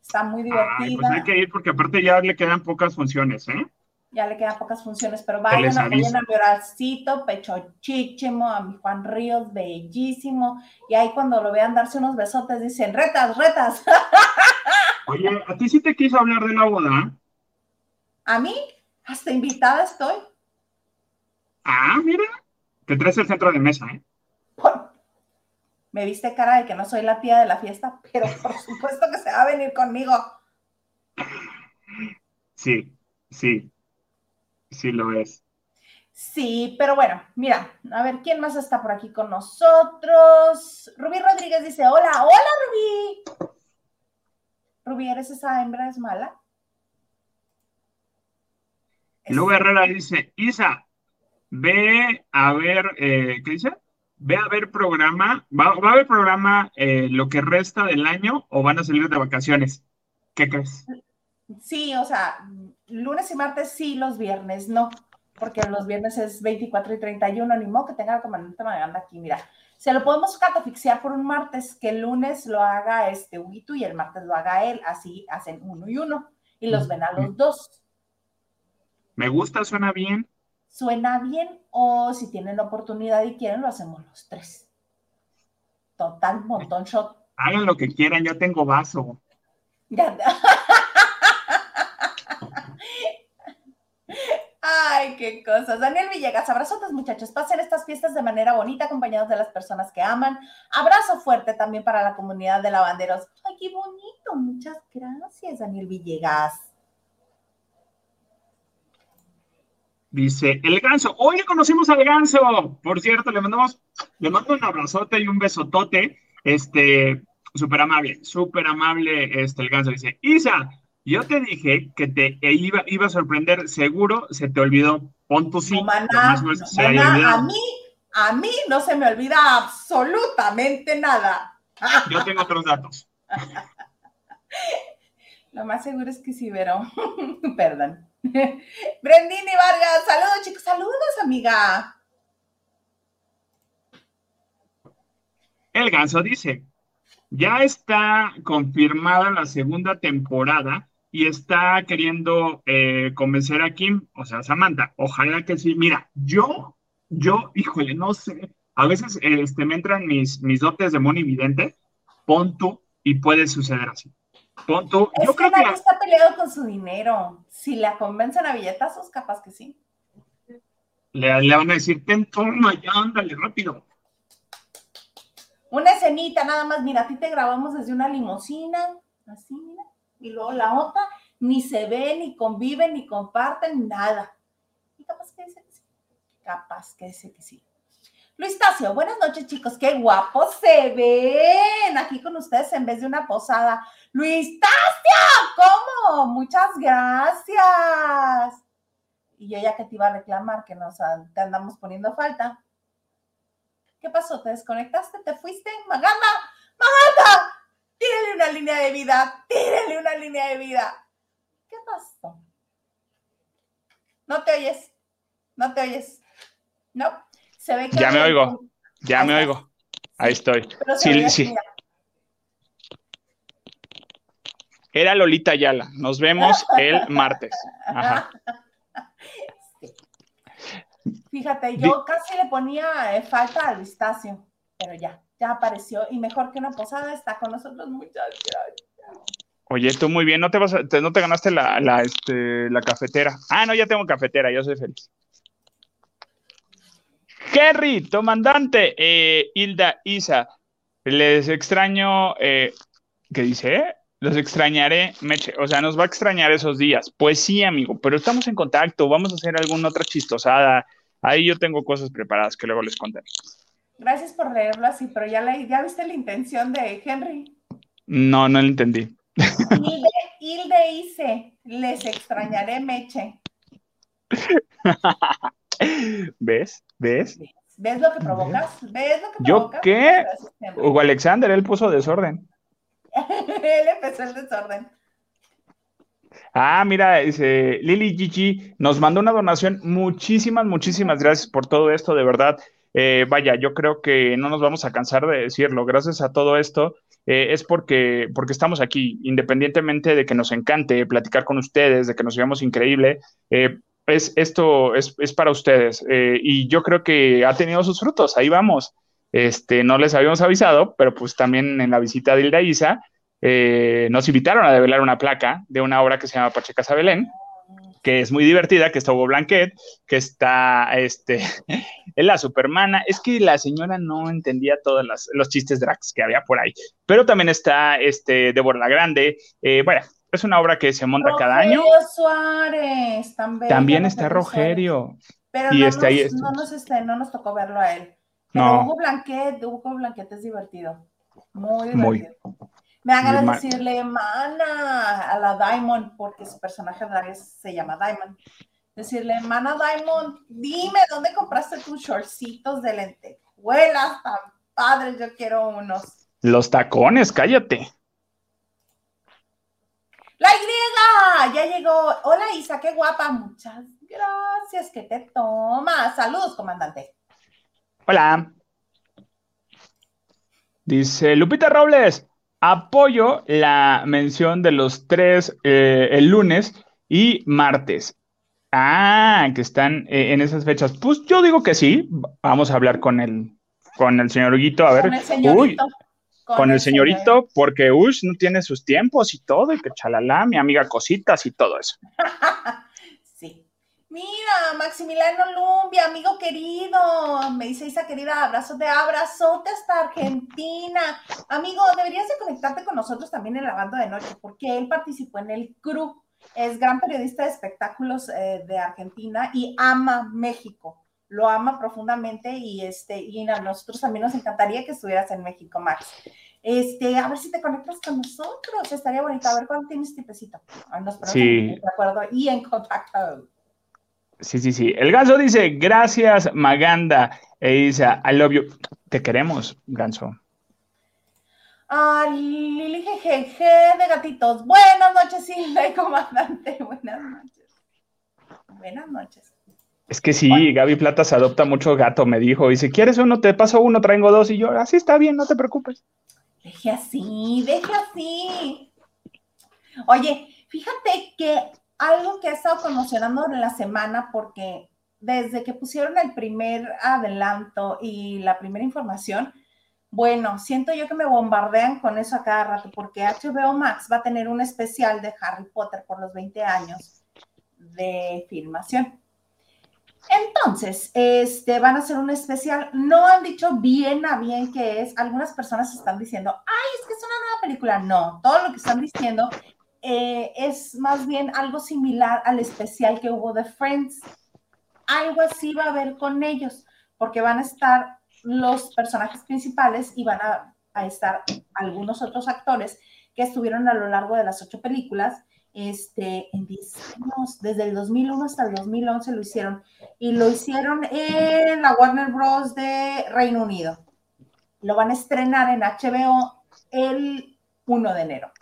Está muy divertida. Ay, pues hay que ir porque aparte ya le quedan pocas funciones, ¿eh? ya le quedan pocas funciones, pero vayan, apoyen a mi Horacito, Pecho Chichimo, a mi Juan Ríos, bellísimo, y ahí cuando lo vean darse unos besotes dicen, retas, retas. Oye, ¿a ti sí te quiso hablar de la boda? ¿A mí? Hasta invitada estoy. Ah, mira, te traes el centro de mesa, ¿eh? me viste cara de que no soy la tía de la fiesta, pero por supuesto que se va a venir conmigo. Sí, sí, Sí lo es. Sí, pero bueno, mira, a ver, ¿quién más está por aquí con nosotros? Rubí Rodríguez dice, hola, hola Rubí. Rubí, ¿eres esa hembra es mala? Luego Herrera dice, Isa, ve a ver, eh, ¿qué dice? ¿ve a ver programa? ¿Va, a haber programa eh, lo que resta del año o van a salir de vacaciones? ¿Qué crees? Sí, o sea, lunes y martes sí, los viernes no, porque los viernes es 24 y 31, ni modo que tenga el comandante Maganda aquí, mira. Se lo podemos catafixiar por un martes, que el lunes lo haga este Huguito y el martes lo haga él, así hacen uno y uno, y los ven a los dos. Me gusta, suena bien. Suena bien, o si tienen la oportunidad y quieren, lo hacemos los tres. Total, montón shot. Hagan lo que quieran, yo tengo vaso. Ya. Ay, qué cosas. Daniel Villegas, abrazotes muchachos. Pasen estas fiestas de manera bonita, acompañados de las personas que aman. Abrazo fuerte también para la comunidad de lavanderos. Ay, qué bonito. Muchas gracias, Daniel Villegas. Dice el ganso. Hoy le conocimos al ganso. Por cierto, le mandamos, le mando un abrazote y un besotote. Este, súper amable, súper amable, este, el ganso. Dice, Isa, yo te dije que te iba, iba a sorprender, seguro se te olvidó. Pon tu sí. a mí, a mí no se me olvida absolutamente nada. Yo tengo otros datos. Lo más seguro es que sí, pero perdón. Brendini Vargas, saludos chicos, saludos amiga. El ganso dice, ya está confirmada la segunda temporada y está queriendo eh, convencer a Kim, o sea, Samantha. Ojalá que sí. Mira, yo, yo, híjole, no sé. A veces este, me entran mis, mis dotes de mono evidente, pon tú y puede suceder así. Pon tú. Es yo que creo que está peleado con su dinero. Si la convencen a billetazos, capaz que sí. Le, le van a decir, ten toma ya, ándale, rápido. Una escenita, nada más, mira, a ti te grabamos desde una limusina, así, mira y luego la otra ni se ve, ni conviven, ni comparten, nada. Y capaz que dice que sí. Capaz que dice que sí. Luis Tacio, buenas noches chicos, qué guapos se ven aquí con ustedes en vez de una posada. Luis Tacio, ¿cómo? Muchas gracias. Y yo ya que te iba a reclamar que nos te andamos poniendo falta. ¿Qué pasó? ¿Te desconectaste? ¿Te fuiste? ¡Maganda! ¡Maganda! Tírale una línea de vida, tírale una línea de vida. ¿Qué pasó? No te oyes, no te oyes. No, se ve que. Ya me oigo, ya me oigo. Ahí estoy. Sí, sí. Era Lolita Ayala. Nos vemos el martes. Ajá. Fíjate, yo casi le ponía eh, falta al Vistacio, pero ya ya apareció y mejor que una posada está con nosotros. Muchas gracias. Oye, tú muy bien, no te vas no te ganaste la, la, este, la cafetera. Ah, no, ya tengo cafetera, yo soy feliz. Kerry, comandante, eh, Hilda, Isa, les extraño, eh, ¿qué dice? Los extrañaré, Meche, o sea, nos va a extrañar esos días. Pues sí, amigo, pero estamos en contacto, vamos a hacer alguna otra chistosada. Ahí yo tengo cosas preparadas que luego les contaré. Gracias por leerlo así, pero ya, ya viste la intención de Henry. No, no lo entendí. Hilde, Hilde dice, les extrañaré, Meche. ¿Ves? ¿Ves? ¿Ves lo que provocas? ¿Ves lo que ¿Yo qué? Hugo Alexander, él puso desorden. él empezó el desorden. Ah, mira, dice Lili Gigi nos mandó una donación. Muchísimas, muchísimas gracias por todo esto, de verdad. Eh, vaya, yo creo que no nos vamos a cansar de decirlo. Gracias a todo esto eh, es porque, porque estamos aquí, independientemente de que nos encante platicar con ustedes, de que nos veamos increíble. Eh, es, esto es, para ustedes y yo creo que ha tenido sus frutos. Ahí vamos. Este, no les habíamos avisado, pero pues también en la visita de Hilda Isa nos invitaron a develar una placa de una obra que se llama Pacheca Sabelén que es muy divertida, que está Hugo Blanquet, que está este, en la Supermana. Es que la señora no entendía todos los chistes drags que había por ahí. Pero también está este, Débora la Grande. Eh, bueno, es una obra que se monta cada año. Suárez, también. También está Rogerio. Pero y no, este, nos, no, nos, este, no nos tocó verlo a él. Pero no. Hugo Blanquet, Hugo Blanquet es divertido. Muy divertido. Muy. Me hagan decirle mana a la Diamond, porque su personaje se llama Diamond. Decirle, mana Diamond, dime dónde compraste tus shortcitos de lente. lentejuelas tan padres, yo quiero unos. Los tacones, cállate. La Y ya llegó. Hola Isa, qué guapa. Muchas gracias. ¿Qué te tomas? Saludos, comandante. Hola. Dice Lupita Robles, apoyo la mención de los tres eh, el lunes y martes. Ah, que están eh, en esas fechas. Pues yo digo que sí. Vamos a hablar con el, con el señor Huguito. A ver. Con el señorito. con, el señorito, porque Ush no tiene sus tiempos y todo, y que chalala, mi amiga cositas y todo eso. Mira, Maximiliano Lumbia, amigo querido, me dice Isa querida, abrazos de abrazote hasta Argentina. Amigo, deberías de conectarte con nosotros también en la banda de noche, porque él participó en el CRU es gran periodista de espectáculos eh, de Argentina y ama México. Lo ama profundamente y, este, y a nosotros también nos encantaría que estuvieras en México, Max. Este, a ver si te conectas con nosotros, estaría bonito. A ver cuándo tienes tipecito. Nos sí. de acuerdo y en contacto. Sí, sí, sí. El ganso dice, gracias, Maganda. E dice, I love you. Te queremos, ganso. Ah, Lili Jejeje de gatitos. Buenas noches, Silvia y comandante. Buenas noches. Buenas noches. Es que sí, Gaby Plata se adopta mucho gato, me dijo. Y si quieres uno, te paso uno, traigo dos. Y yo, así está bien, no te preocupes. Deje así, deje así. Oye, fíjate que algo que ha estado conmocionando en la semana, porque desde que pusieron el primer adelanto y la primera información, bueno, siento yo que me bombardean con eso a cada rato, porque HBO Max va a tener un especial de Harry Potter por los 20 años de filmación. Entonces, este, van a hacer un especial. No han dicho bien a bien qué es. Algunas personas están diciendo, ay, es que es una nueva película. No, todo lo que están diciendo eh, es más bien algo similar al especial que hubo de Friends. Algo así va a haber con ellos, porque van a estar los personajes principales y van a, estar algunos otros actores que estuvieron a lo largo de las ocho películas. Este, en 10 años, desde el 2001 hasta el 2011 lo hicieron. Y lo hicieron en la Warner Bros. de Reino Unido. Lo van a estrenar en HBO el 1 de enero.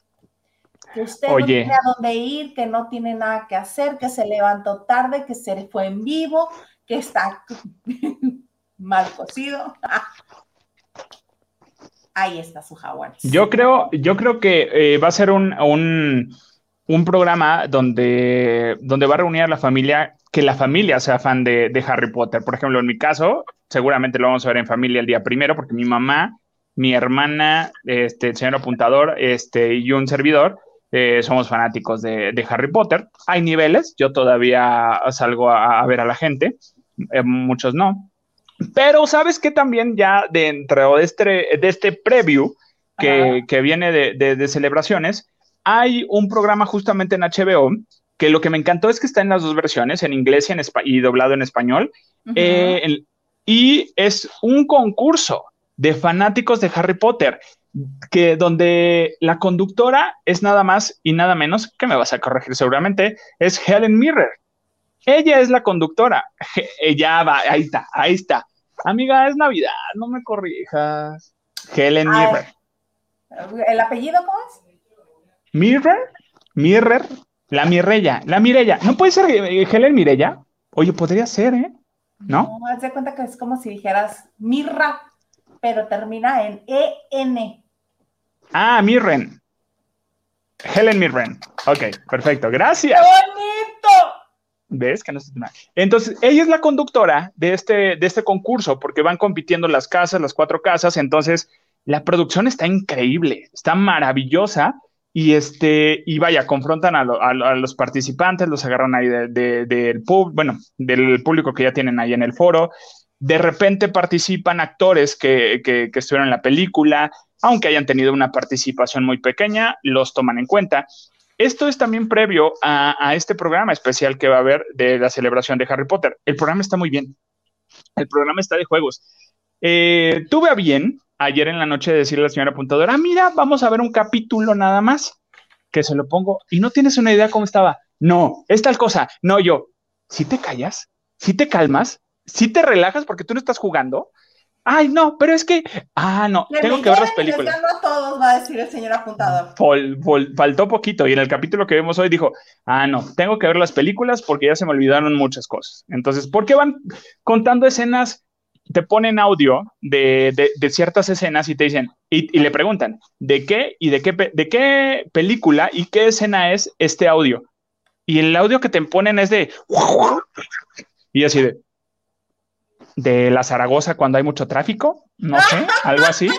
Que usted no tiene a dónde ir, que no tiene nada que hacer, que se levantó tarde, que se fue en vivo, que está mal cocido. Ahí está su jaguar. Yo creo, yo creo que eh, va a ser un, un, programa donde, donde va a reunir a la familia, que la familia sea fan de, Harry Potter. Por ejemplo, en mi caso, seguramente lo vamos a ver en familia el día primero, porque mi mamá, mi hermana, este, el señor apuntador, este, y un servidor, eh, somos fanáticos de, Harry Potter. Hay niveles, yo todavía salgo a, ver a la gente, eh, muchos no. Pero sabes que también ya dentro de este, de este preview que, viene de, celebraciones, hay un programa justamente en HBO que lo que me encantó es que está en las dos versiones, en inglés y, en y doblado en español. Eh, y es un concurso de fanáticos de Harry Potter, que donde la conductora es nada más y nada menos, que me vas a corregir seguramente, es Helen Mirren. Ella es la conductora. Ella va, ahí está, ahí está. Amiga, es Navidad, no me corrijas. Helen Mirren. ¿El apellido cómo es? Mirren, Mirren, la Mirella, la Mirella. ¿No puede ser eh, Helen Mirella? Oye, podría ser, ¿eh? ¿No? No, haz de cuenta que es como si dijeras Mirra, pero termina en E-N. Ah, Mirren. Helen Mirren. Ok, perfecto. Gracias. ¿Ves? Que no mal. Entonces, ella es la conductora de este, de este concurso porque van compitiendo las casas, las cuatro casas. Entonces, la producción está increíble, está maravillosa. Y, este, y vaya, confrontan a, los participantes, los agarran ahí del bueno, del público que ya tienen ahí en el foro. De repente participan actores que, que, que estuvieron en la película, aunque hayan tenido una participación muy pequeña, los toman en cuenta. Esto es también previo a, este programa especial que va a haber de la celebración de Harry Potter. El programa está muy bien. El programa está de juegos. Eh, tuve a bien ayer en la noche decirle a la señora apuntadora, ah, mira, vamos a ver un capítulo nada más, que se lo pongo, y no tienes una idea cómo estaba. No, es tal cosa. No, yo, si te callas, si te calmas, si te relajas porque tú no estás jugando, ay, no, pero es que, ah, no, tengo que ver las películas. a todos, va a decir el señor apuntador. faltó poquito y en el capítulo que vemos hoy dijo, ah, no, tengo que ver las películas porque ya se me olvidaron muchas cosas. Entonces, ¿por qué van contando escenas? Te ponen audio de, ciertas escenas y te dicen, y, le preguntan, ¿de qué y de qué, de qué película y qué escena es este audio? Y el audio que te ponen es de, y así de, de la Zaragoza cuando hay mucho tráfico, no sé, algo así,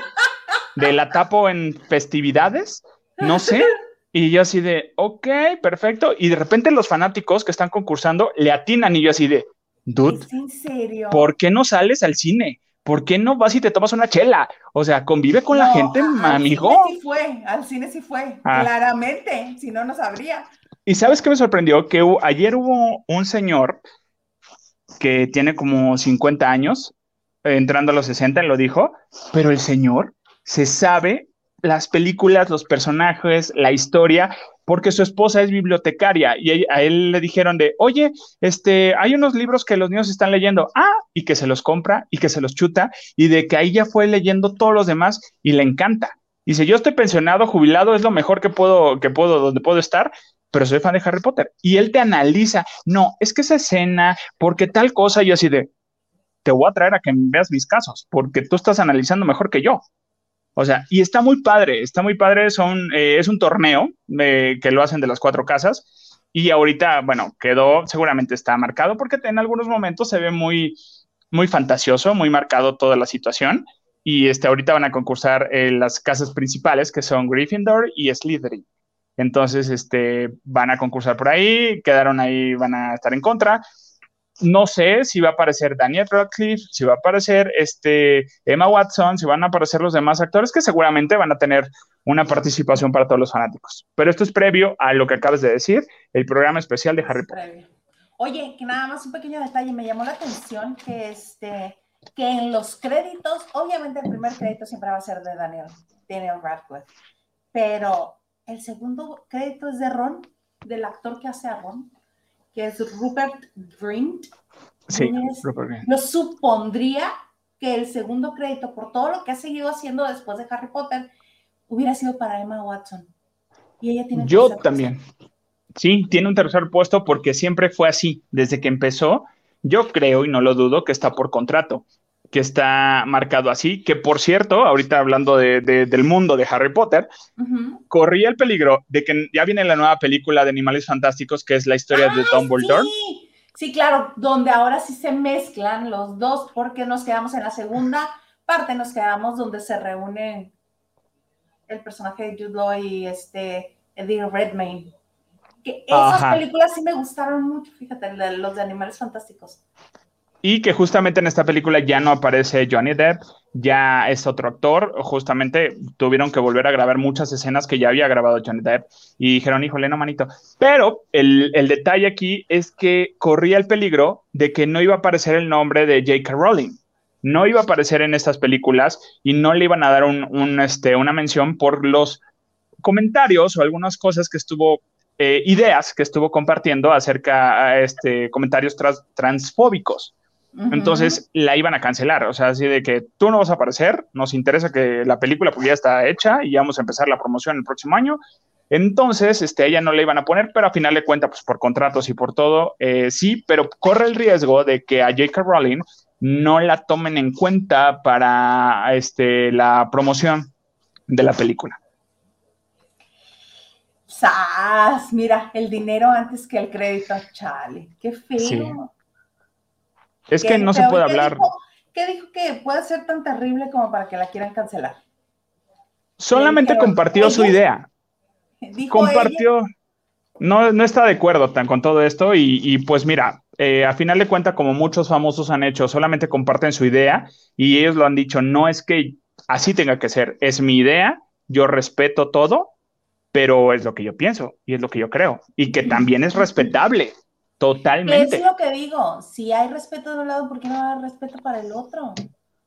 de la tapo en festividades, no sé. Y yo así de, ok, perfecto. Y de repente los fanáticos que están concursando le atinan y yo así de, dude, en serio? ¿por qué no sales al cine? ¿Por qué no vas y te tomas una chela? O sea, convive con la gente, amigo. Al cine sí fue, al cine sí fue, ah. claramente, si no, no sabría. Y sabes qué me sorprendió? Que ayer hubo un señor que tiene como 50 años, entrando a los 60, lo dijo, pero el señor se sabe las películas, los personajes, la historia, porque su esposa es bibliotecaria y a él le dijeron de, oye, este, hay unos libros que los niños están leyendo, ah, y que se los compra y que se los chuta y de que ahí ya fue leyendo todos los demás y le encanta. Dice, yo estoy pensionado, jubilado, es lo mejor que puedo, que puedo, donde puedo estar, pero soy fan de Harry Potter. Y él te analiza, no, es que esa escena, porque tal cosa, y así de, te voy a traer a que veas mis casos, porque tú estás analizando mejor que yo. O sea, y está muy padre, está muy padre, son, eh, es un torneo eh, que lo hacen de las cuatro casas. Y ahorita, bueno, quedó, seguramente está marcado porque en algunos momentos se ve muy, muy fantasioso, muy marcado toda la situación. Y este, ahorita van a concursar eh, las casas principales que son Gryffindor y Slytherin. Entonces, este, van a concursar por ahí, quedaron ahí, van a estar en contra. No sé si va a aparecer Daniel Radcliffe, si va a aparecer este, Emma Watson, si van a aparecer los demás actores que seguramente van a tener una participación para todos los fanáticos. Pero esto es previo a lo que acabas de decir, el programa especial de Harry Potter. Oye, que nada más un pequeño detalle, me llamó la atención que, este, que en los créditos, obviamente el primer crédito siempre va a ser de Daniel, Daniel Radcliffe, pero el segundo crédito es de Ron, del actor que hace a Ron, que es Rupert Grint. Sí, Rupert Grint. Yo supondría que el segundo crédito, por todo lo que ha seguido haciendo después de Harry Potter, hubiera sido para Emma Watson. Y ella tiene Yo también. Sí, tiene un tercer puesto porque siempre fue así. Desde que empezó, yo creo y no lo dudo que está por contrato que está marcado así, que por cierto, ahorita hablando del mundo de Harry Potter, corría el peligro de que ya viene la nueva película de Animales Fantásticos, que es la historia de Dumbledore. Sí. sí, claro, donde ahora sí se mezclan los dos, porque nos quedamos en la segunda parte, nos quedamos donde se reúne el personaje de Jude Law y este Eddie Redmayne. Que esas películas sí me gustaron mucho, fíjate, los de Animales Fantásticos. Y que justamente en esta película ya no aparece Johnny Depp, ya es otro actor. Justamente tuvieron que volver a grabar muchas escenas que ya había grabado Johnny Depp y dijeron, híjole, no, manito. Pero el, detalle aquí es que corría el peligro de que no iba a aparecer el nombre de J.K. Rowling. No iba a aparecer en estas películas y no le iban a dar un, este, una mención por los comentarios o algunas cosas que estuvo eh, ideas que estuvo compartiendo acerca de este, comentarios transfóbicos. Entonces la iban a cancelar, o sea, así de que tú no vas a aparecer, nos interesa que la película pues ya está hecha y vamos a empezar la promoción el próximo año. Entonces, este, ella no le iban a poner, pero a final de cuentas, pues por contratos y por todo, eh, sí, pero corre el riesgo de que a J.K. Rowling no la tomen en cuenta para este, la promoción de la película. ¡Sas! Mira, el dinero antes que el crédito, chale, qué feo. Es que no se puede hablar. ¿Qué dijo que puede ser tan terrible como para que la quieran cancelar? Solamente compartió su idea. compartió. No, no está de acuerdo tan con todo esto y, pues mira, eh, a final de cuentas, como muchos famosos han hecho, solamente comparten su idea y ellos lo han dicho, no es que así tenga que ser, es mi idea, yo respeto todo, pero es lo que yo pienso y es lo que yo creo y que también es respetable. Totalmente. Es lo que digo, si hay respeto de un lado, ¿por qué no hay respeto para el otro?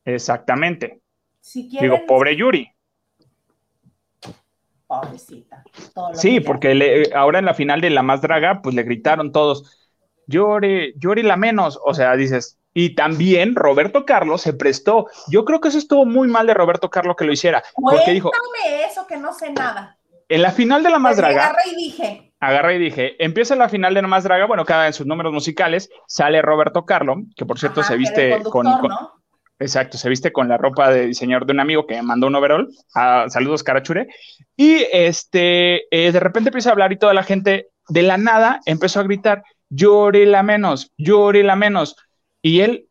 Exactamente. Si Digo, pobre Yuri. Pobrecita. sí, porque ahora en la final de La Más Draga, pues le gritaron todos, Yuri, Yuri la menos. O sea, dices, Y también Roberto Carlos se prestó. Yo creo que eso estuvo muy mal de Roberto Carlos que lo hiciera. Porque dijo, eso que no sé nada. En la final de la más draga. Agarra y dije. Agarra y dije, empieza la final de la más draga, bueno, cada en sus números musicales sale Roberto Carlos, que por cierto se viste con, Exacto, se viste con la ropa de diseñador de un amigo que me mandó un overall. Ah, saludos, Carachure. Y este, eh, de repente empieza a hablar y toda la gente de la nada empezó a gritar, llore la menos, llore la menos. Y él,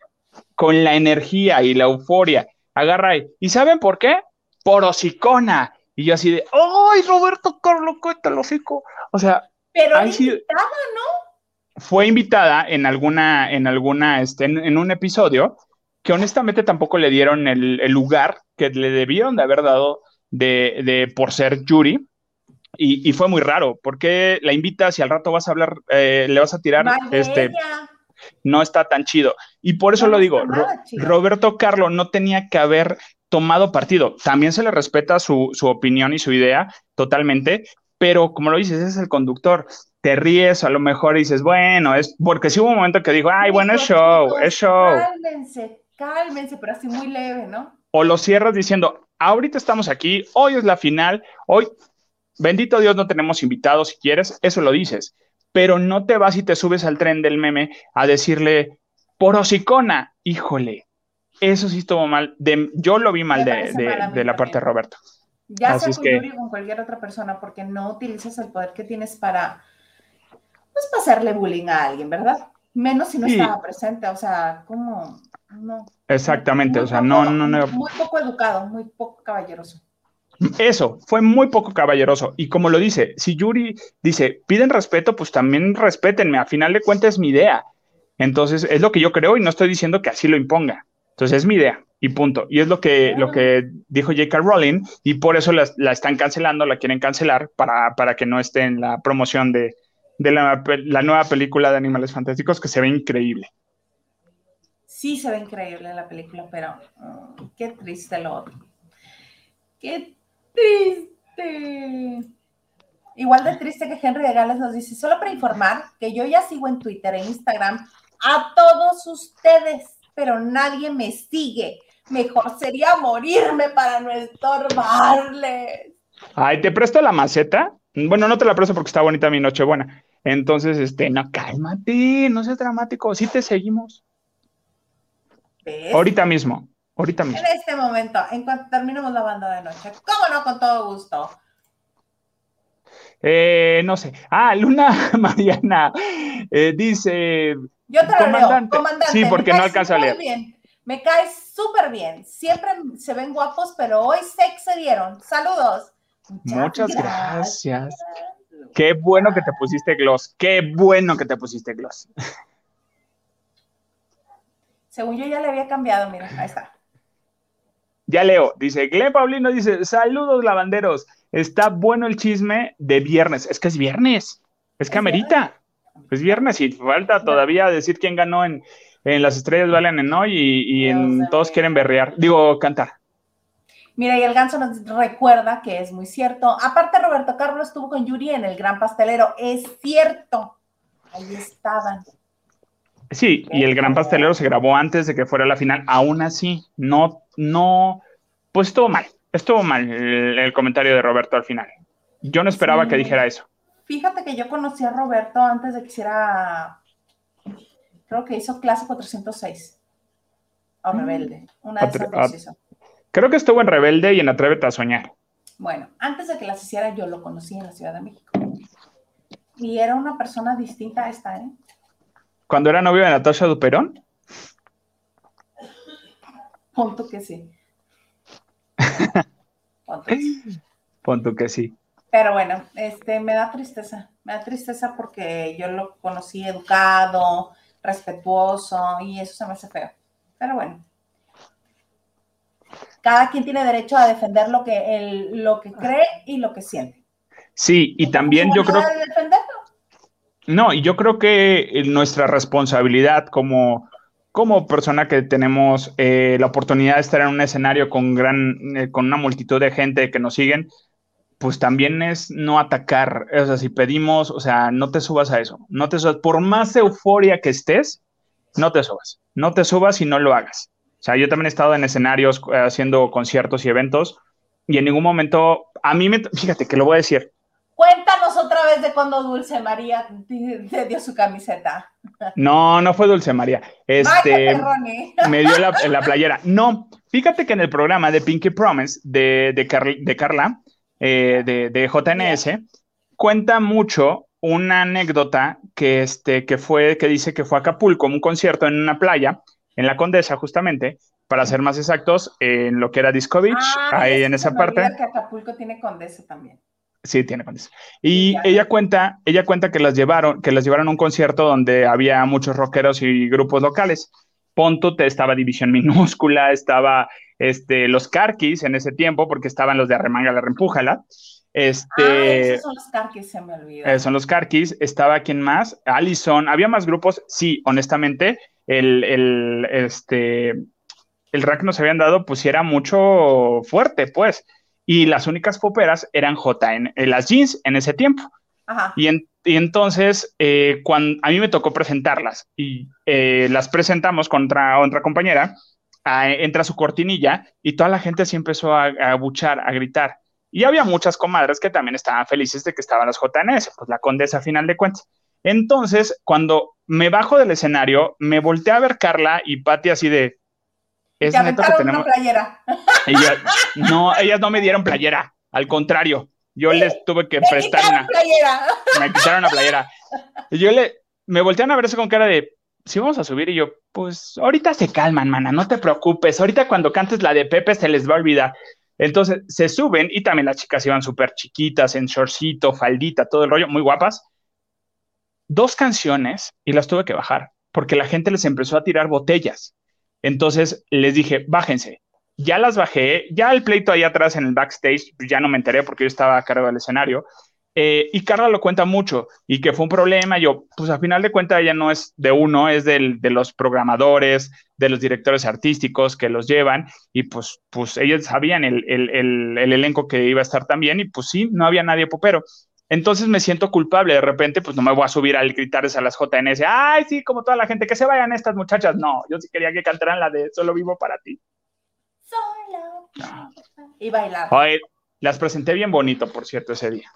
con la energía y la euforia, agarra ahí. ¿Y saben por qué? Por hocicona. Y yo así de, ¡ay, Roberto Carlos, cuéntalo, hocico! O sea, pero invitada, ¿no? Fue invitada en alguna, en alguna, este, en, un episodio que honestamente tampoco le dieron el, lugar que le debieron de haber dado de, de por ser Yuri. Y, fue muy raro, porque la invitas y al rato vas a hablar, eh, le vas a tirar, este, no está tan chido. Y por eso lo digo, Roberto Carlo no tenía que haber tomado partido. También se le respeta su, opinión y su idea totalmente, pero como lo dices, es el conductor. Te ríes, a lo mejor dices, bueno, es porque sí hubo un momento que dijo, ay, bueno, es show, es show. Cálmense, cálmense, pero así muy leve, ¿no? O lo cierras diciendo, ahorita estamos aquí, hoy es la final, hoy, bendito Dios, no tenemos invitados si quieres, eso lo dices pero no te vas y te subes al tren del meme a decirle, porosicona, híjole, eso sí estuvo mal, de, yo lo vi mal de, la parte de Roberto. Ya sea con Yuri o con cualquier otra persona, porque no utilizas el poder que tienes para, pues, para hacerle bullying a alguien, ¿verdad? Menos si no estaba presente, o sea, como, no. Exactamente, o sea, no, no, no. Muy poco educado, muy poco caballeroso. Eso, fue muy poco caballeroso. Y como lo dice, si Yuri dice, piden respeto, pues también respétenme. A final de cuentas es mi idea. Entonces, es lo que yo creo y no estoy diciendo que así lo imponga. Entonces, es mi idea y punto. Y es lo que, lo que dijo J.K. Rowling y por eso la, están cancelando, la quieren cancelar para, para, que no esté en la promoción de, la, la, nueva película de Animales Fantásticos que se ve increíble. Sí, se ve increíble la película, pero mm, qué triste lo otro. Qué triste. Igual de triste que Henry de Gales nos dice, solo para informar que yo ya sigo en Twitter e Instagram a todos ustedes, pero nadie me sigue. Mejor sería morirme para no estorbarles. Ay, ¿te presto la maceta? Bueno, no te la presto porque está bonita mi noche buena. Entonces, este, no, cálmate, no seas dramático, sí te seguimos. Ahorita mismo. Ahorita mismo. En este momento, en cuanto terminemos la banda de noche. ¿Cómo no? Con todo gusto. Eh, no sé. Ah, Luna Mariana eh, dice. Yo te lo leo, comandante. Sí, porque no alcanza a leer. Bien. Me cae súper bien. Siempre se ven guapos, pero hoy se excedieron. Saludos. Muchas, gracias. Qué bueno que te pusiste gloss. Qué bueno que te pusiste gloss. Según yo ya le había cambiado, mira, ahí está. Ya leo, dice Glenn Paulino, dice, saludos lavanderos, está bueno el chisme de viernes. Es que es viernes, es que amerita. Es viernes y falta todavía decir quién ganó en, Las Estrellas Valen en Hoy y, en Todos Quieren Berrear, digo, cantar. Mira, y el ganso nos recuerda que es muy cierto. Aparte, Roberto Carlos estuvo con Yuri en el Gran Pastelero. Es cierto. Ahí estaban. Sí, y el Gran Pastelero se grabó antes de que fuera la final. Aún así, no no, pues estuvo mal, estuvo mal el, comentario de Roberto al final. Yo no esperaba que dijera eso. Fíjate que yo conocí a Roberto antes de que hiciera, creo que hizo clase 406 o mm. Rebelde, una de esas Creo que estuvo en Rebelde y en Atrévete a Soñar. Bueno, antes de que las hiciera yo lo conocí en la Ciudad de México. Y era una persona distinta a esta, ¿eh? ¿Cuando era novio de Natasha Duperón? Punto que sí. Punto que sí. Pero bueno, este, me da tristeza, me da tristeza porque yo lo conocí educado, respetuoso y eso se me hace feo. Pero bueno, cada quien tiene derecho a defender lo que, lo que cree y lo que siente. Sí, y también yo creo... No, y yo creo que nuestra responsabilidad como como persona que tenemos eh, la oportunidad de estar en un escenario con, gran, eh, con una multitud de gente que nos siguen, pues también es no atacar. O sea, si pedimos, o sea, no te subas a eso. No te subas. Por más euforia que estés, no te subas, no te subas y no lo hagas. O sea, yo también he estado en escenarios eh, haciendo conciertos y eventos y en ningún momento, a mí me, fíjate que lo voy a decir. Vez de cuando Dulce María te dio su camiseta. No, no fue Dulce María. Este, me dio la, playera. No, fíjate que en el programa de Pinky Promise de, de, Carla, eh, de, de JNS, cuenta mucho una anécdota que, este, que fue, que dice que fue a Acapulco, un concierto en una playa, en la Condesa justamente, para ser más exactos, en lo que era Disco Beach, ah, ahí en esa parte. que Acapulco tiene Condesa también. Sí, tiene Condesa. Y ella cuenta, ella cuenta que las llevaron, que las llevaron a un concierto donde había muchos rockeros y grupos locales. Ponto estaba División Minúscula, estaba este, los Carquis en ese tiempo, porque estaban los de Arremanga la Rempújala. Este, ah, esos son los Carquis, se me olvidó. Eh, son los Carquis, estaba quien más, Allison, había más grupos, sí, honestamente, el, el, este, el rack nos habían dado, pues era mucho fuerte, pues. Y las únicas poperas eran JN, eh, las jeans en ese tiempo. Y, entonces, eh, cuando a mí me tocó presentarlas y eh, las presentamos contra otra compañera, entra su cortinilla y toda la gente se empezó a, a buchar, a gritar. Y había muchas comadres que también estaban felices de que estaban las JNS, pues la condesa a final de cuentas. Entonces, cuando me bajo del escenario, me volteé a ver Carla y Patti así de, es que tenemos. playera. no, ellas no me dieron playera, al contrario, yo les tuve que prestar una. Playera. Me quitaron la playera. Y yo le, me voltearon a ver eso con cara de, si vamos a subir, y yo, pues ahorita se calman, mana, no te preocupes, ahorita cuando cantes la de Pepe se les va a olvidar. Entonces se suben y también las chicas iban súper chiquitas, en shortcito, faldita, todo el rollo, muy guapas. Dos canciones y las tuve que bajar porque la gente les empezó a tirar botellas. Entonces les dije, bájense. Ya las bajé, ya el pleito ahí atrás en el backstage, pues, ya no me enteré porque yo estaba a cargo del escenario. Eh, y Carla lo cuenta mucho y que fue un problema. Yo, pues a final de cuentas, ella no es de uno, es de los programadores, de los directores artísticos que los llevan. Y pues, pues ellos sabían el, el elenco que iba a estar también. Y pues sí, no había nadie popero. Entonces me siento culpable. De repente, pues no me voy a subir al gritarles a las JNS. Ay, sí, como toda la gente, que se vayan estas muchachas. No, yo sí quería que cantaran la de Solo vivo para ti. Solo. Y bailar. las presenté bien bonito, por cierto, ese día.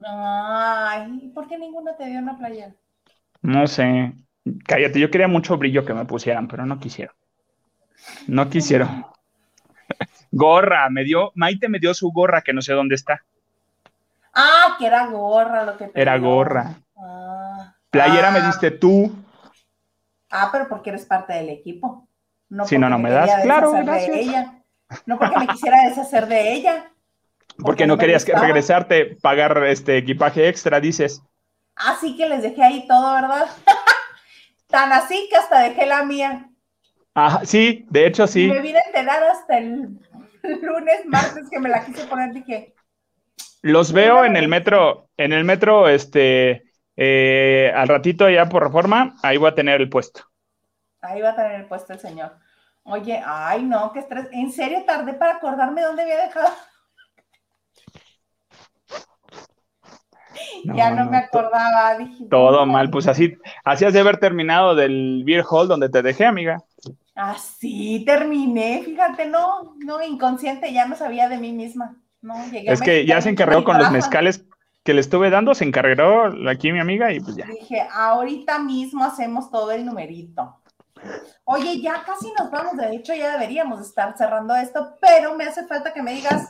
Ay, ¿por qué ninguno te dio una playa? No sé. Cállate, yo quería mucho brillo que me pusieran, pero no quisieron. No quisieron. gorra, me dio, Maite me dio su gorra que no sé dónde está. Ah, que era gorra lo que te Era gorra. Ah. Playera me ah. diste tú. Ah, pero porque eres parte del equipo. No si no, no me das. Claro, gracias. De ella. No porque me quisiera deshacer de ella. Porque, no, querías que regresarte, pagar este equipaje extra, dices. Así que les dejé ahí todo, ¿verdad? Tan así que hasta dejé la mía. Ah, sí, de hecho sí. me vine a enterar hasta el lunes, martes que me la quise poner, dije, los veo en el metro, en el metro, este, eh, al ratito ya por reforma, ahí voy a tener el puesto. Ahí va a tener el puesto el señor. Oye, ay no, qué estrés. En serio tardé para acordarme dónde había dejado. ya no, me acordaba. todo mal, pues así, así has de haber terminado del beer hall donde te dejé, amiga. Así terminé, fíjate, no, no, inconsciente, ya no sabía de mí misma es que ya se encargó con los mezcales que le estuve dando, se encargó aquí mi amiga y pues ya. Dije, ahorita mismo hacemos todo el numerito. Oye, ya casi nos vamos, de hecho ya deberíamos estar cerrando esto, pero me hace falta que me digas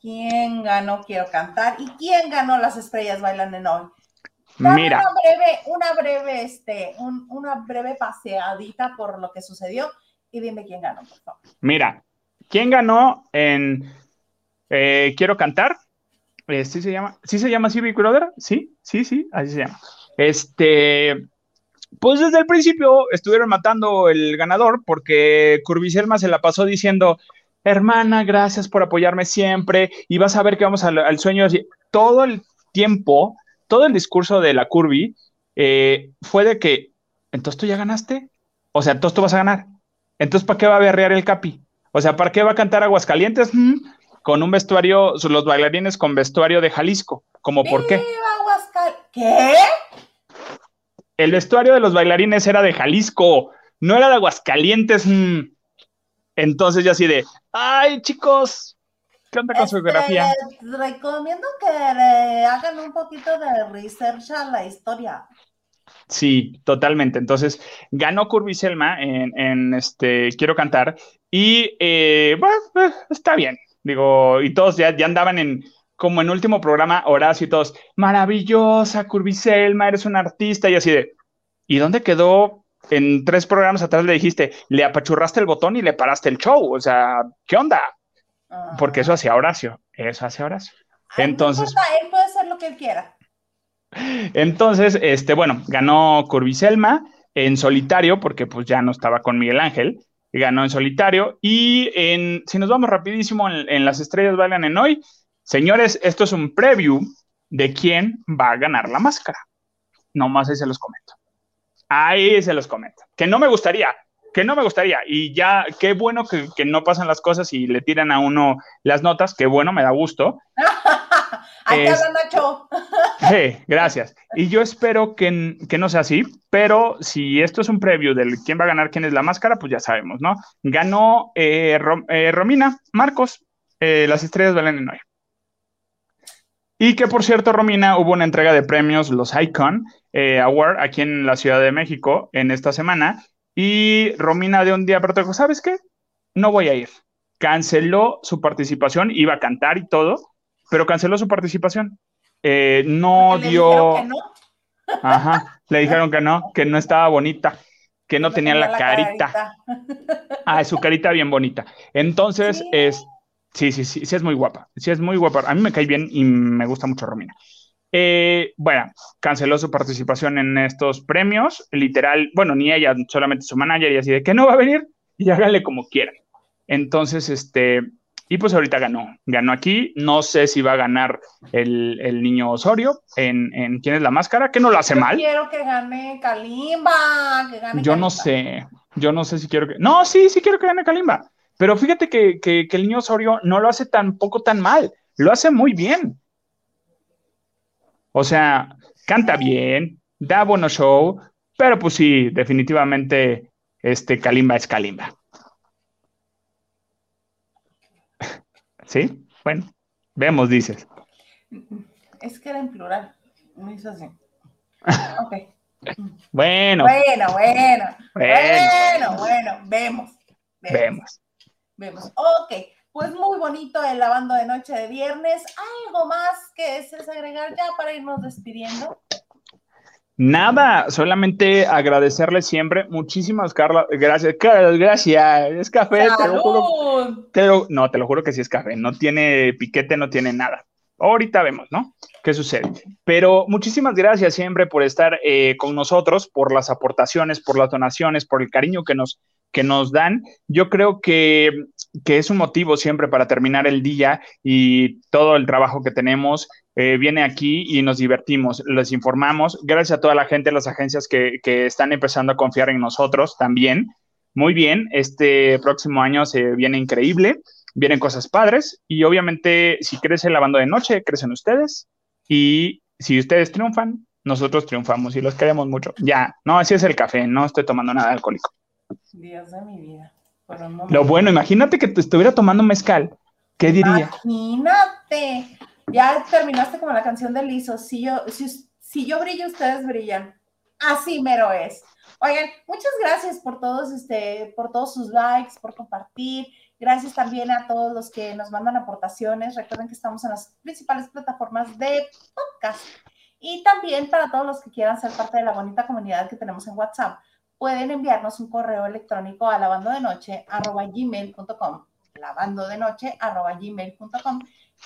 quién ganó Quiero Cantar y quién ganó Las Estrellas Bailan en Hoy. Mira. Una breve, una breve, este, una breve paseadita por lo que sucedió y dime quién ganó, por favor. Mira, ¿quién ganó en eh, quiero cantar. Eh, ¿Sí se llama? ¿Sí se llama así Big? Sí, sí, sí, así se llama. Este, pues desde el principio estuvieron matando el ganador porque Curviselma se la pasó diciendo, hermana, gracias por apoyarme siempre y vas a ver que vamos al, sueño. Todo el tiempo, todo el discurso de la Curvi eh, fue de que, entonces tú ya ganaste, o sea, entonces tú vas a ganar. Entonces, ¿para qué va a berrear el Capi? O sea, ¿para qué va a cantar Aguascalientes? Mm, con un vestuario, los bailarines con vestuario de Jalisco. ¿Cómo por qué? ¿Qué? El vestuario de los bailarines era de Jalisco. no era de Aguascalientes. Mm. Entonces yo así de, ay chicos, ¿qué onda con su Este, geografía? les recomiendo que le hagan un poquito de research a la historia. Sí, totalmente. Entonces, ganó Curby Selma en, en, este Quiero Cantar y eh, bueno, eh, está bien. Digo, y todos ya, ya andaban en como en último programa, Horacio y todos, maravillosa Curby Selma, eres un artista y así de, ¿y dónde quedó? En tres programas atrás le dijiste, le apachurraste el botón y le paraste el show. O sea, ¿qué onda? Porque eso hacía Horacio, eso hacía Horacio. Ay, no Entonces, importa, él puede hacer lo que él quiera. Entonces, este, bueno, ganó Curbiselma en solitario, porque pues ya no estaba con Miguel Ángel, ganó en solitario. Y en, si nos vamos rapidísimo en, en las estrellas bailan en hoy, señores, esto es un preview de quién va a ganar la máscara. Nomás ahí se los comento. Ahí se los comento. Que no me gustaría, que no me gustaría. Y ya, qué bueno que, que no pasan las cosas y le tiran a uno las notas, qué bueno, me da gusto. Ahí te Es- habla Nacho. Gracias. Y yo espero que, que no sea así, pero si esto es un preview del quién va a ganar, quién es la máscara, pues ya sabemos, ¿no? Ganó eh, eh, Romina Marcos, eh, las estrellas bailan en hoy. Y que por cierto, Romina, hubo una entrega de premios, los Icon Award, aquí en la Ciudad de México en esta semana. Y Romina de un día para otro ¿sabes qué? No voy a ir. Canceló su participación, iba a cantar y todo, pero canceló su participación. Eh, no le dio... dijeron que no. Ajá, le dijeron que no, que no estaba bonita, que no tenía la carita. carita. Ah, su carita bien bonita. Entonces, Sí. es, sí, sí, sí, sí es muy guapa, sí es muy guapa. A mí me cae bien y me gusta mucho Romina. Eh, bueno, canceló su participación en estos premios, literal, bueno, ni ella, solamente su manager y así de que no va a venir y háganle como quieran. Entonces, este, y pues ahorita ganó, ganó aquí, no sé si va a ganar el, el niño Osorio en, en quién es la máscara, que no lo hace Yo mal. quiero que gane Kalimba. Que gane Yo no sé, yo no sé si quiero que... No, sí, sí quiero que gane Kalimba, pero fíjate que, que, que el niño Osorio no lo hace tampoco tan mal, lo hace muy bien. O sea, canta bien, da buenos show, pero pues sí, definitivamente este Kalimba es Kalimba. ¿Sí? Bueno, vemos, dices. Es que era en plural. Me hizo así. Ok. Bueno, Bueno, bueno. Bueno. Bueno. Vemos. Vemos. vemos. Ok. Pues muy bonito el lavando de noche de viernes. ¿Algo más que es agregar ya para irnos despidiendo? Nada, solamente agradecerle siempre. Muchísimas, Carla. Gracias, Carla, gracias. Es café, te lo juro. ¡Salud! te lo- no, te lo juro que sí es café. No tiene piquete, no tiene nada. Ahorita vemos, ¿no? ¿Qué sucede? Pero muchísimas gracias siempre por estar eh, con nosotros, por las aportaciones, por las donaciones, por el cariño que nos, que nos dan. Yo creo que, que es un motivo siempre para terminar el día y todo el trabajo que tenemos eh, viene aquí y nos divertimos, les informamos. Gracias a toda la gente, las agencias que, que están empezando a confiar en nosotros también. Muy bien, este próximo año se viene increíble, vienen cosas padres y obviamente si crece lavando de noche, crecen ustedes y si ustedes triunfan, nosotros triunfamos y los queremos mucho. Ya, no, así es el café, no estoy tomando nada alcohólico. Dios de mi vida. Por un momento. Lo bueno, imagínate que te estuviera tomando mezcal, ¿qué diría? Imagínate. Ya terminaste como la canción de Lizo. Si yo, si, si yo brillo, ustedes brillan. Así mero es. Oigan, muchas gracias por todos, este, por todos sus likes, por compartir. Gracias también a todos los que nos mandan aportaciones. Recuerden que estamos en las principales plataformas de podcast. Y también para todos los que quieran ser parte de la bonita comunidad que tenemos en WhatsApp, pueden enviarnos un correo electrónico a lavandodenoche.gmail.com lavandodenoche.gmail.com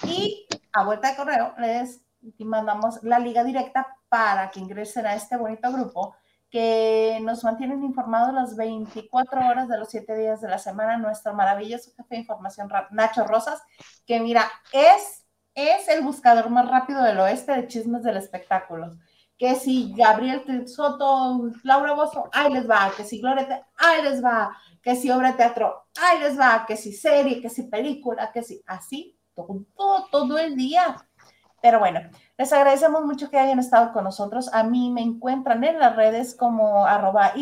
y a vuelta de correo les mandamos la liga directa para que ingresen a este bonito grupo que nos mantienen informados las 24 horas de los 7 días de la semana, nuestro maravilloso jefe de información Nacho Rosas, que mira, es, es el buscador más rápido del oeste de chismes del espectáculo. Que si Gabriel Soto, Laura Bozo, ahí les va, que si Gloria, ahí les va, que si obra de teatro, ahí les va, que si serie, que si película, que si así, todo, todo, el día. Pero bueno, les agradecemos mucho que hayan estado con nosotros. A mí me encuentran en las redes como arroba.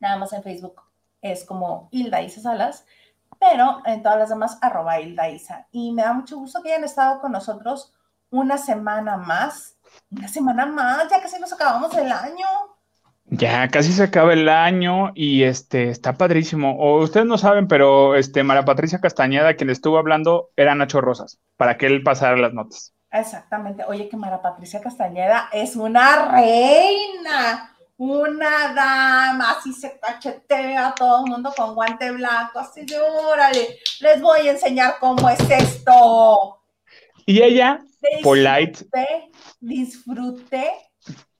Nada más en Facebook es como Hilda Salas, pero en todas las demás, arroba Hilda Isa. Y me da mucho gusto que hayan estado con nosotros una semana más. Una semana más, ya casi nos acabamos el año. Ya casi se acaba el año y este está padrísimo. O ustedes no saben, pero este Mara Patricia Castañeda, quien estuvo hablando, era Nacho Rosas, para que él pasara las notas. Exactamente. Oye, que Mara Patricia Castañeda es una reina, una dama, así se cachetea a todo el mundo con guante blanco, así de órale, les voy a enseñar cómo es esto. Y ella, polite. Disfruté,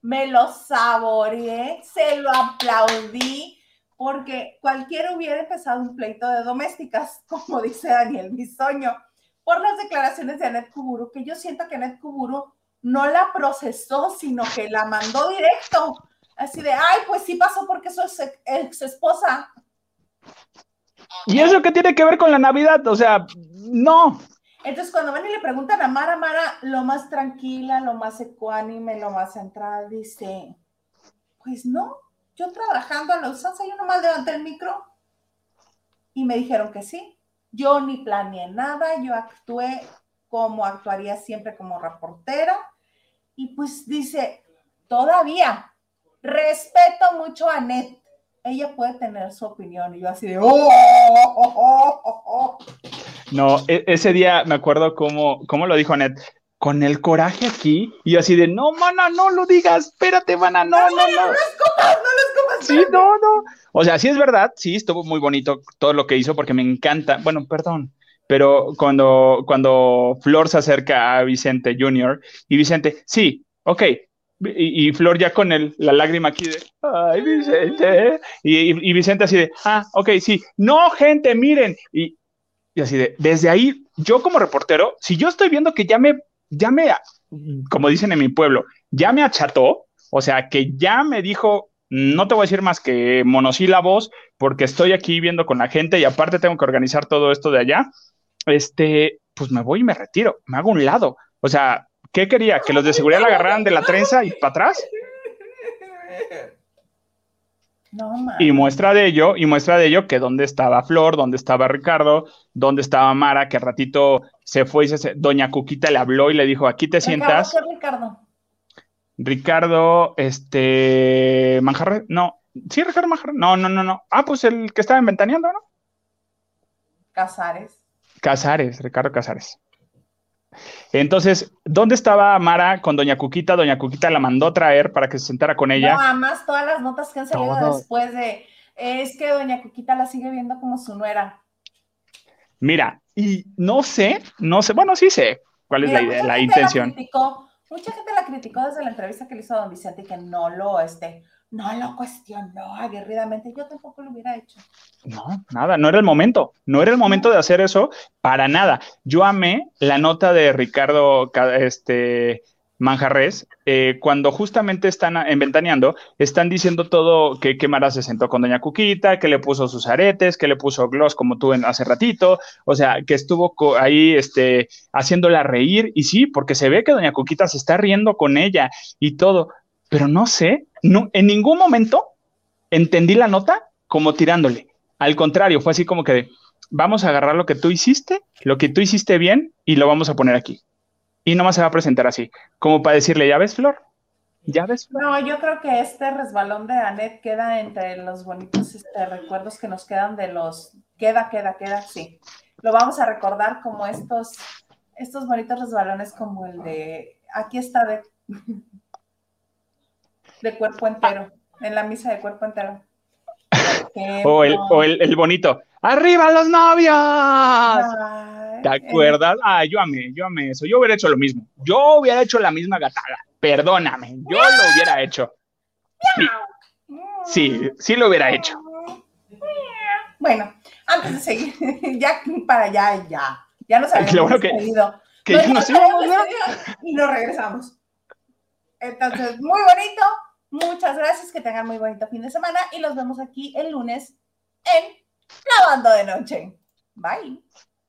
me lo saboreé, se lo aplaudí, porque cualquiera hubiera empezado un pleito de domésticas, como dice Daniel Bisoño por las declaraciones de Anet Kuburu, que yo siento que Anet Kuburu no la procesó, sino que la mandó directo. Así de, ay, pues sí pasó porque su ex esposa. ¿Y eso qué tiene que ver con la Navidad? O sea, no. Entonces, cuando van y le preguntan a Mara, Mara, lo más tranquila, lo más ecuánime, lo más central, dice, pues no, yo trabajando a la usanza, yo nomás levanté el micro y me dijeron que sí. Yo ni planeé nada, yo actué como actuaría siempre como reportera. Y pues dice, todavía, respeto mucho a Net. Ella puede tener su opinión. Y yo así de, oh, oh, oh, No, e, ese día me acuerdo cómo, cómo lo dijo Net con el coraje aquí y así de, no, mana, no lo digas, espérate, mana, no, no, no. No, no, no, Sí, no, no. O sea, sí es verdad, sí, estuvo muy bonito todo lo que hizo porque me encanta, bueno, perdón, pero cuando, cuando Flor se acerca a Vicente Jr. y Vicente, sí, ok, y, Flor ya con el, la lágrima aquí de, ay, Vicente, y, y, Vicente así de, ah, ok, sí, no, gente, miren, y, y así de, desde ahí, yo como reportero, si yo estoy viendo que ya me ya me, como dicen en mi pueblo, ya me acható, o sea, que ya me dijo, no te voy a decir más que monosílabos, porque estoy aquí viendo con la gente y aparte tengo que organizar todo esto de allá, este, pues me voy y me retiro, me hago un lado. O sea, ¿qué quería? ¿Que los de seguridad la agarraran de la trenza y para atrás? y muestra de ello, y muestra de ello que dónde estaba Flor, dónde estaba Ricardo, dónde estaba Mara, que a ratito se fue y se, doña Cuquita le habló y le dijo, aquí te sientas. ¿Qué Ricardo? Ricardo, este, Manjarre, no, sí, Ricardo Manjarre, no, no, no, no. Ah, pues el que estaba inventaneando, ¿no? Casares. Casares, Ricardo Casares. Entonces, ¿dónde estaba Mara con Doña Cuquita? Doña Cuquita la mandó traer para que se sentara con ella. No, además todas las notas que han salido después de, es que Doña Cuquita la sigue viendo como su nuera. Mira, y no sé, no sé, bueno, sí sé cuál es la idea, la intención. mucha gente la criticó desde la entrevista que le hizo a don Vicente y que no lo, este, no lo cuestionó aguerridamente. Yo tampoco lo hubiera hecho. No, nada, no era el momento. No era el momento de hacer eso para nada. Yo amé la nota de Ricardo este, Manjarres eh, cuando justamente están ventaneando, están diciendo todo que, que se sentó con Doña Cuquita, que le puso sus aretes, que le puso gloss como tú en, hace ratito, o sea, que estuvo ahí este, haciéndola reír. Y sí, porque se ve que Doña Cuquita se está riendo con ella y todo pero no sé, no, en ningún momento entendí la nota como tirándole. Al contrario, fue así como que vamos a agarrar lo que tú hiciste, lo que tú hiciste bien y lo vamos a poner aquí. Y nomás se va a presentar así, como para decirle, ¿ya ves, Flor? ¿Ya ves? No, yo creo que este resbalón de Anet queda entre los bonitos este, recuerdos que nos quedan de los... Queda, queda, queda, sí. Lo vamos a recordar como estos, estos bonitos resbalones como el de... Aquí está de de cuerpo entero, en la misa de cuerpo entero. o el, el, bonito, ¡arriba los novios! ¿Te acuerdas? Ah, yo amé, yo amé eso. Yo hubiera hecho lo mismo. Yo hubiera hecho la misma gatada. Perdóname, yo lo hubiera hecho. Sí, sí, lo hubiera hecho. Bueno, antes de seguir, ya para allá, ya. Ya nos habíamos que, que ya nos íbamos, Y nos regresamos. Entonces, muy bonito. Muchas gracias, que tengan muy bonito fin de semana y los vemos aquí el lunes en Lavando de Noche. Bye.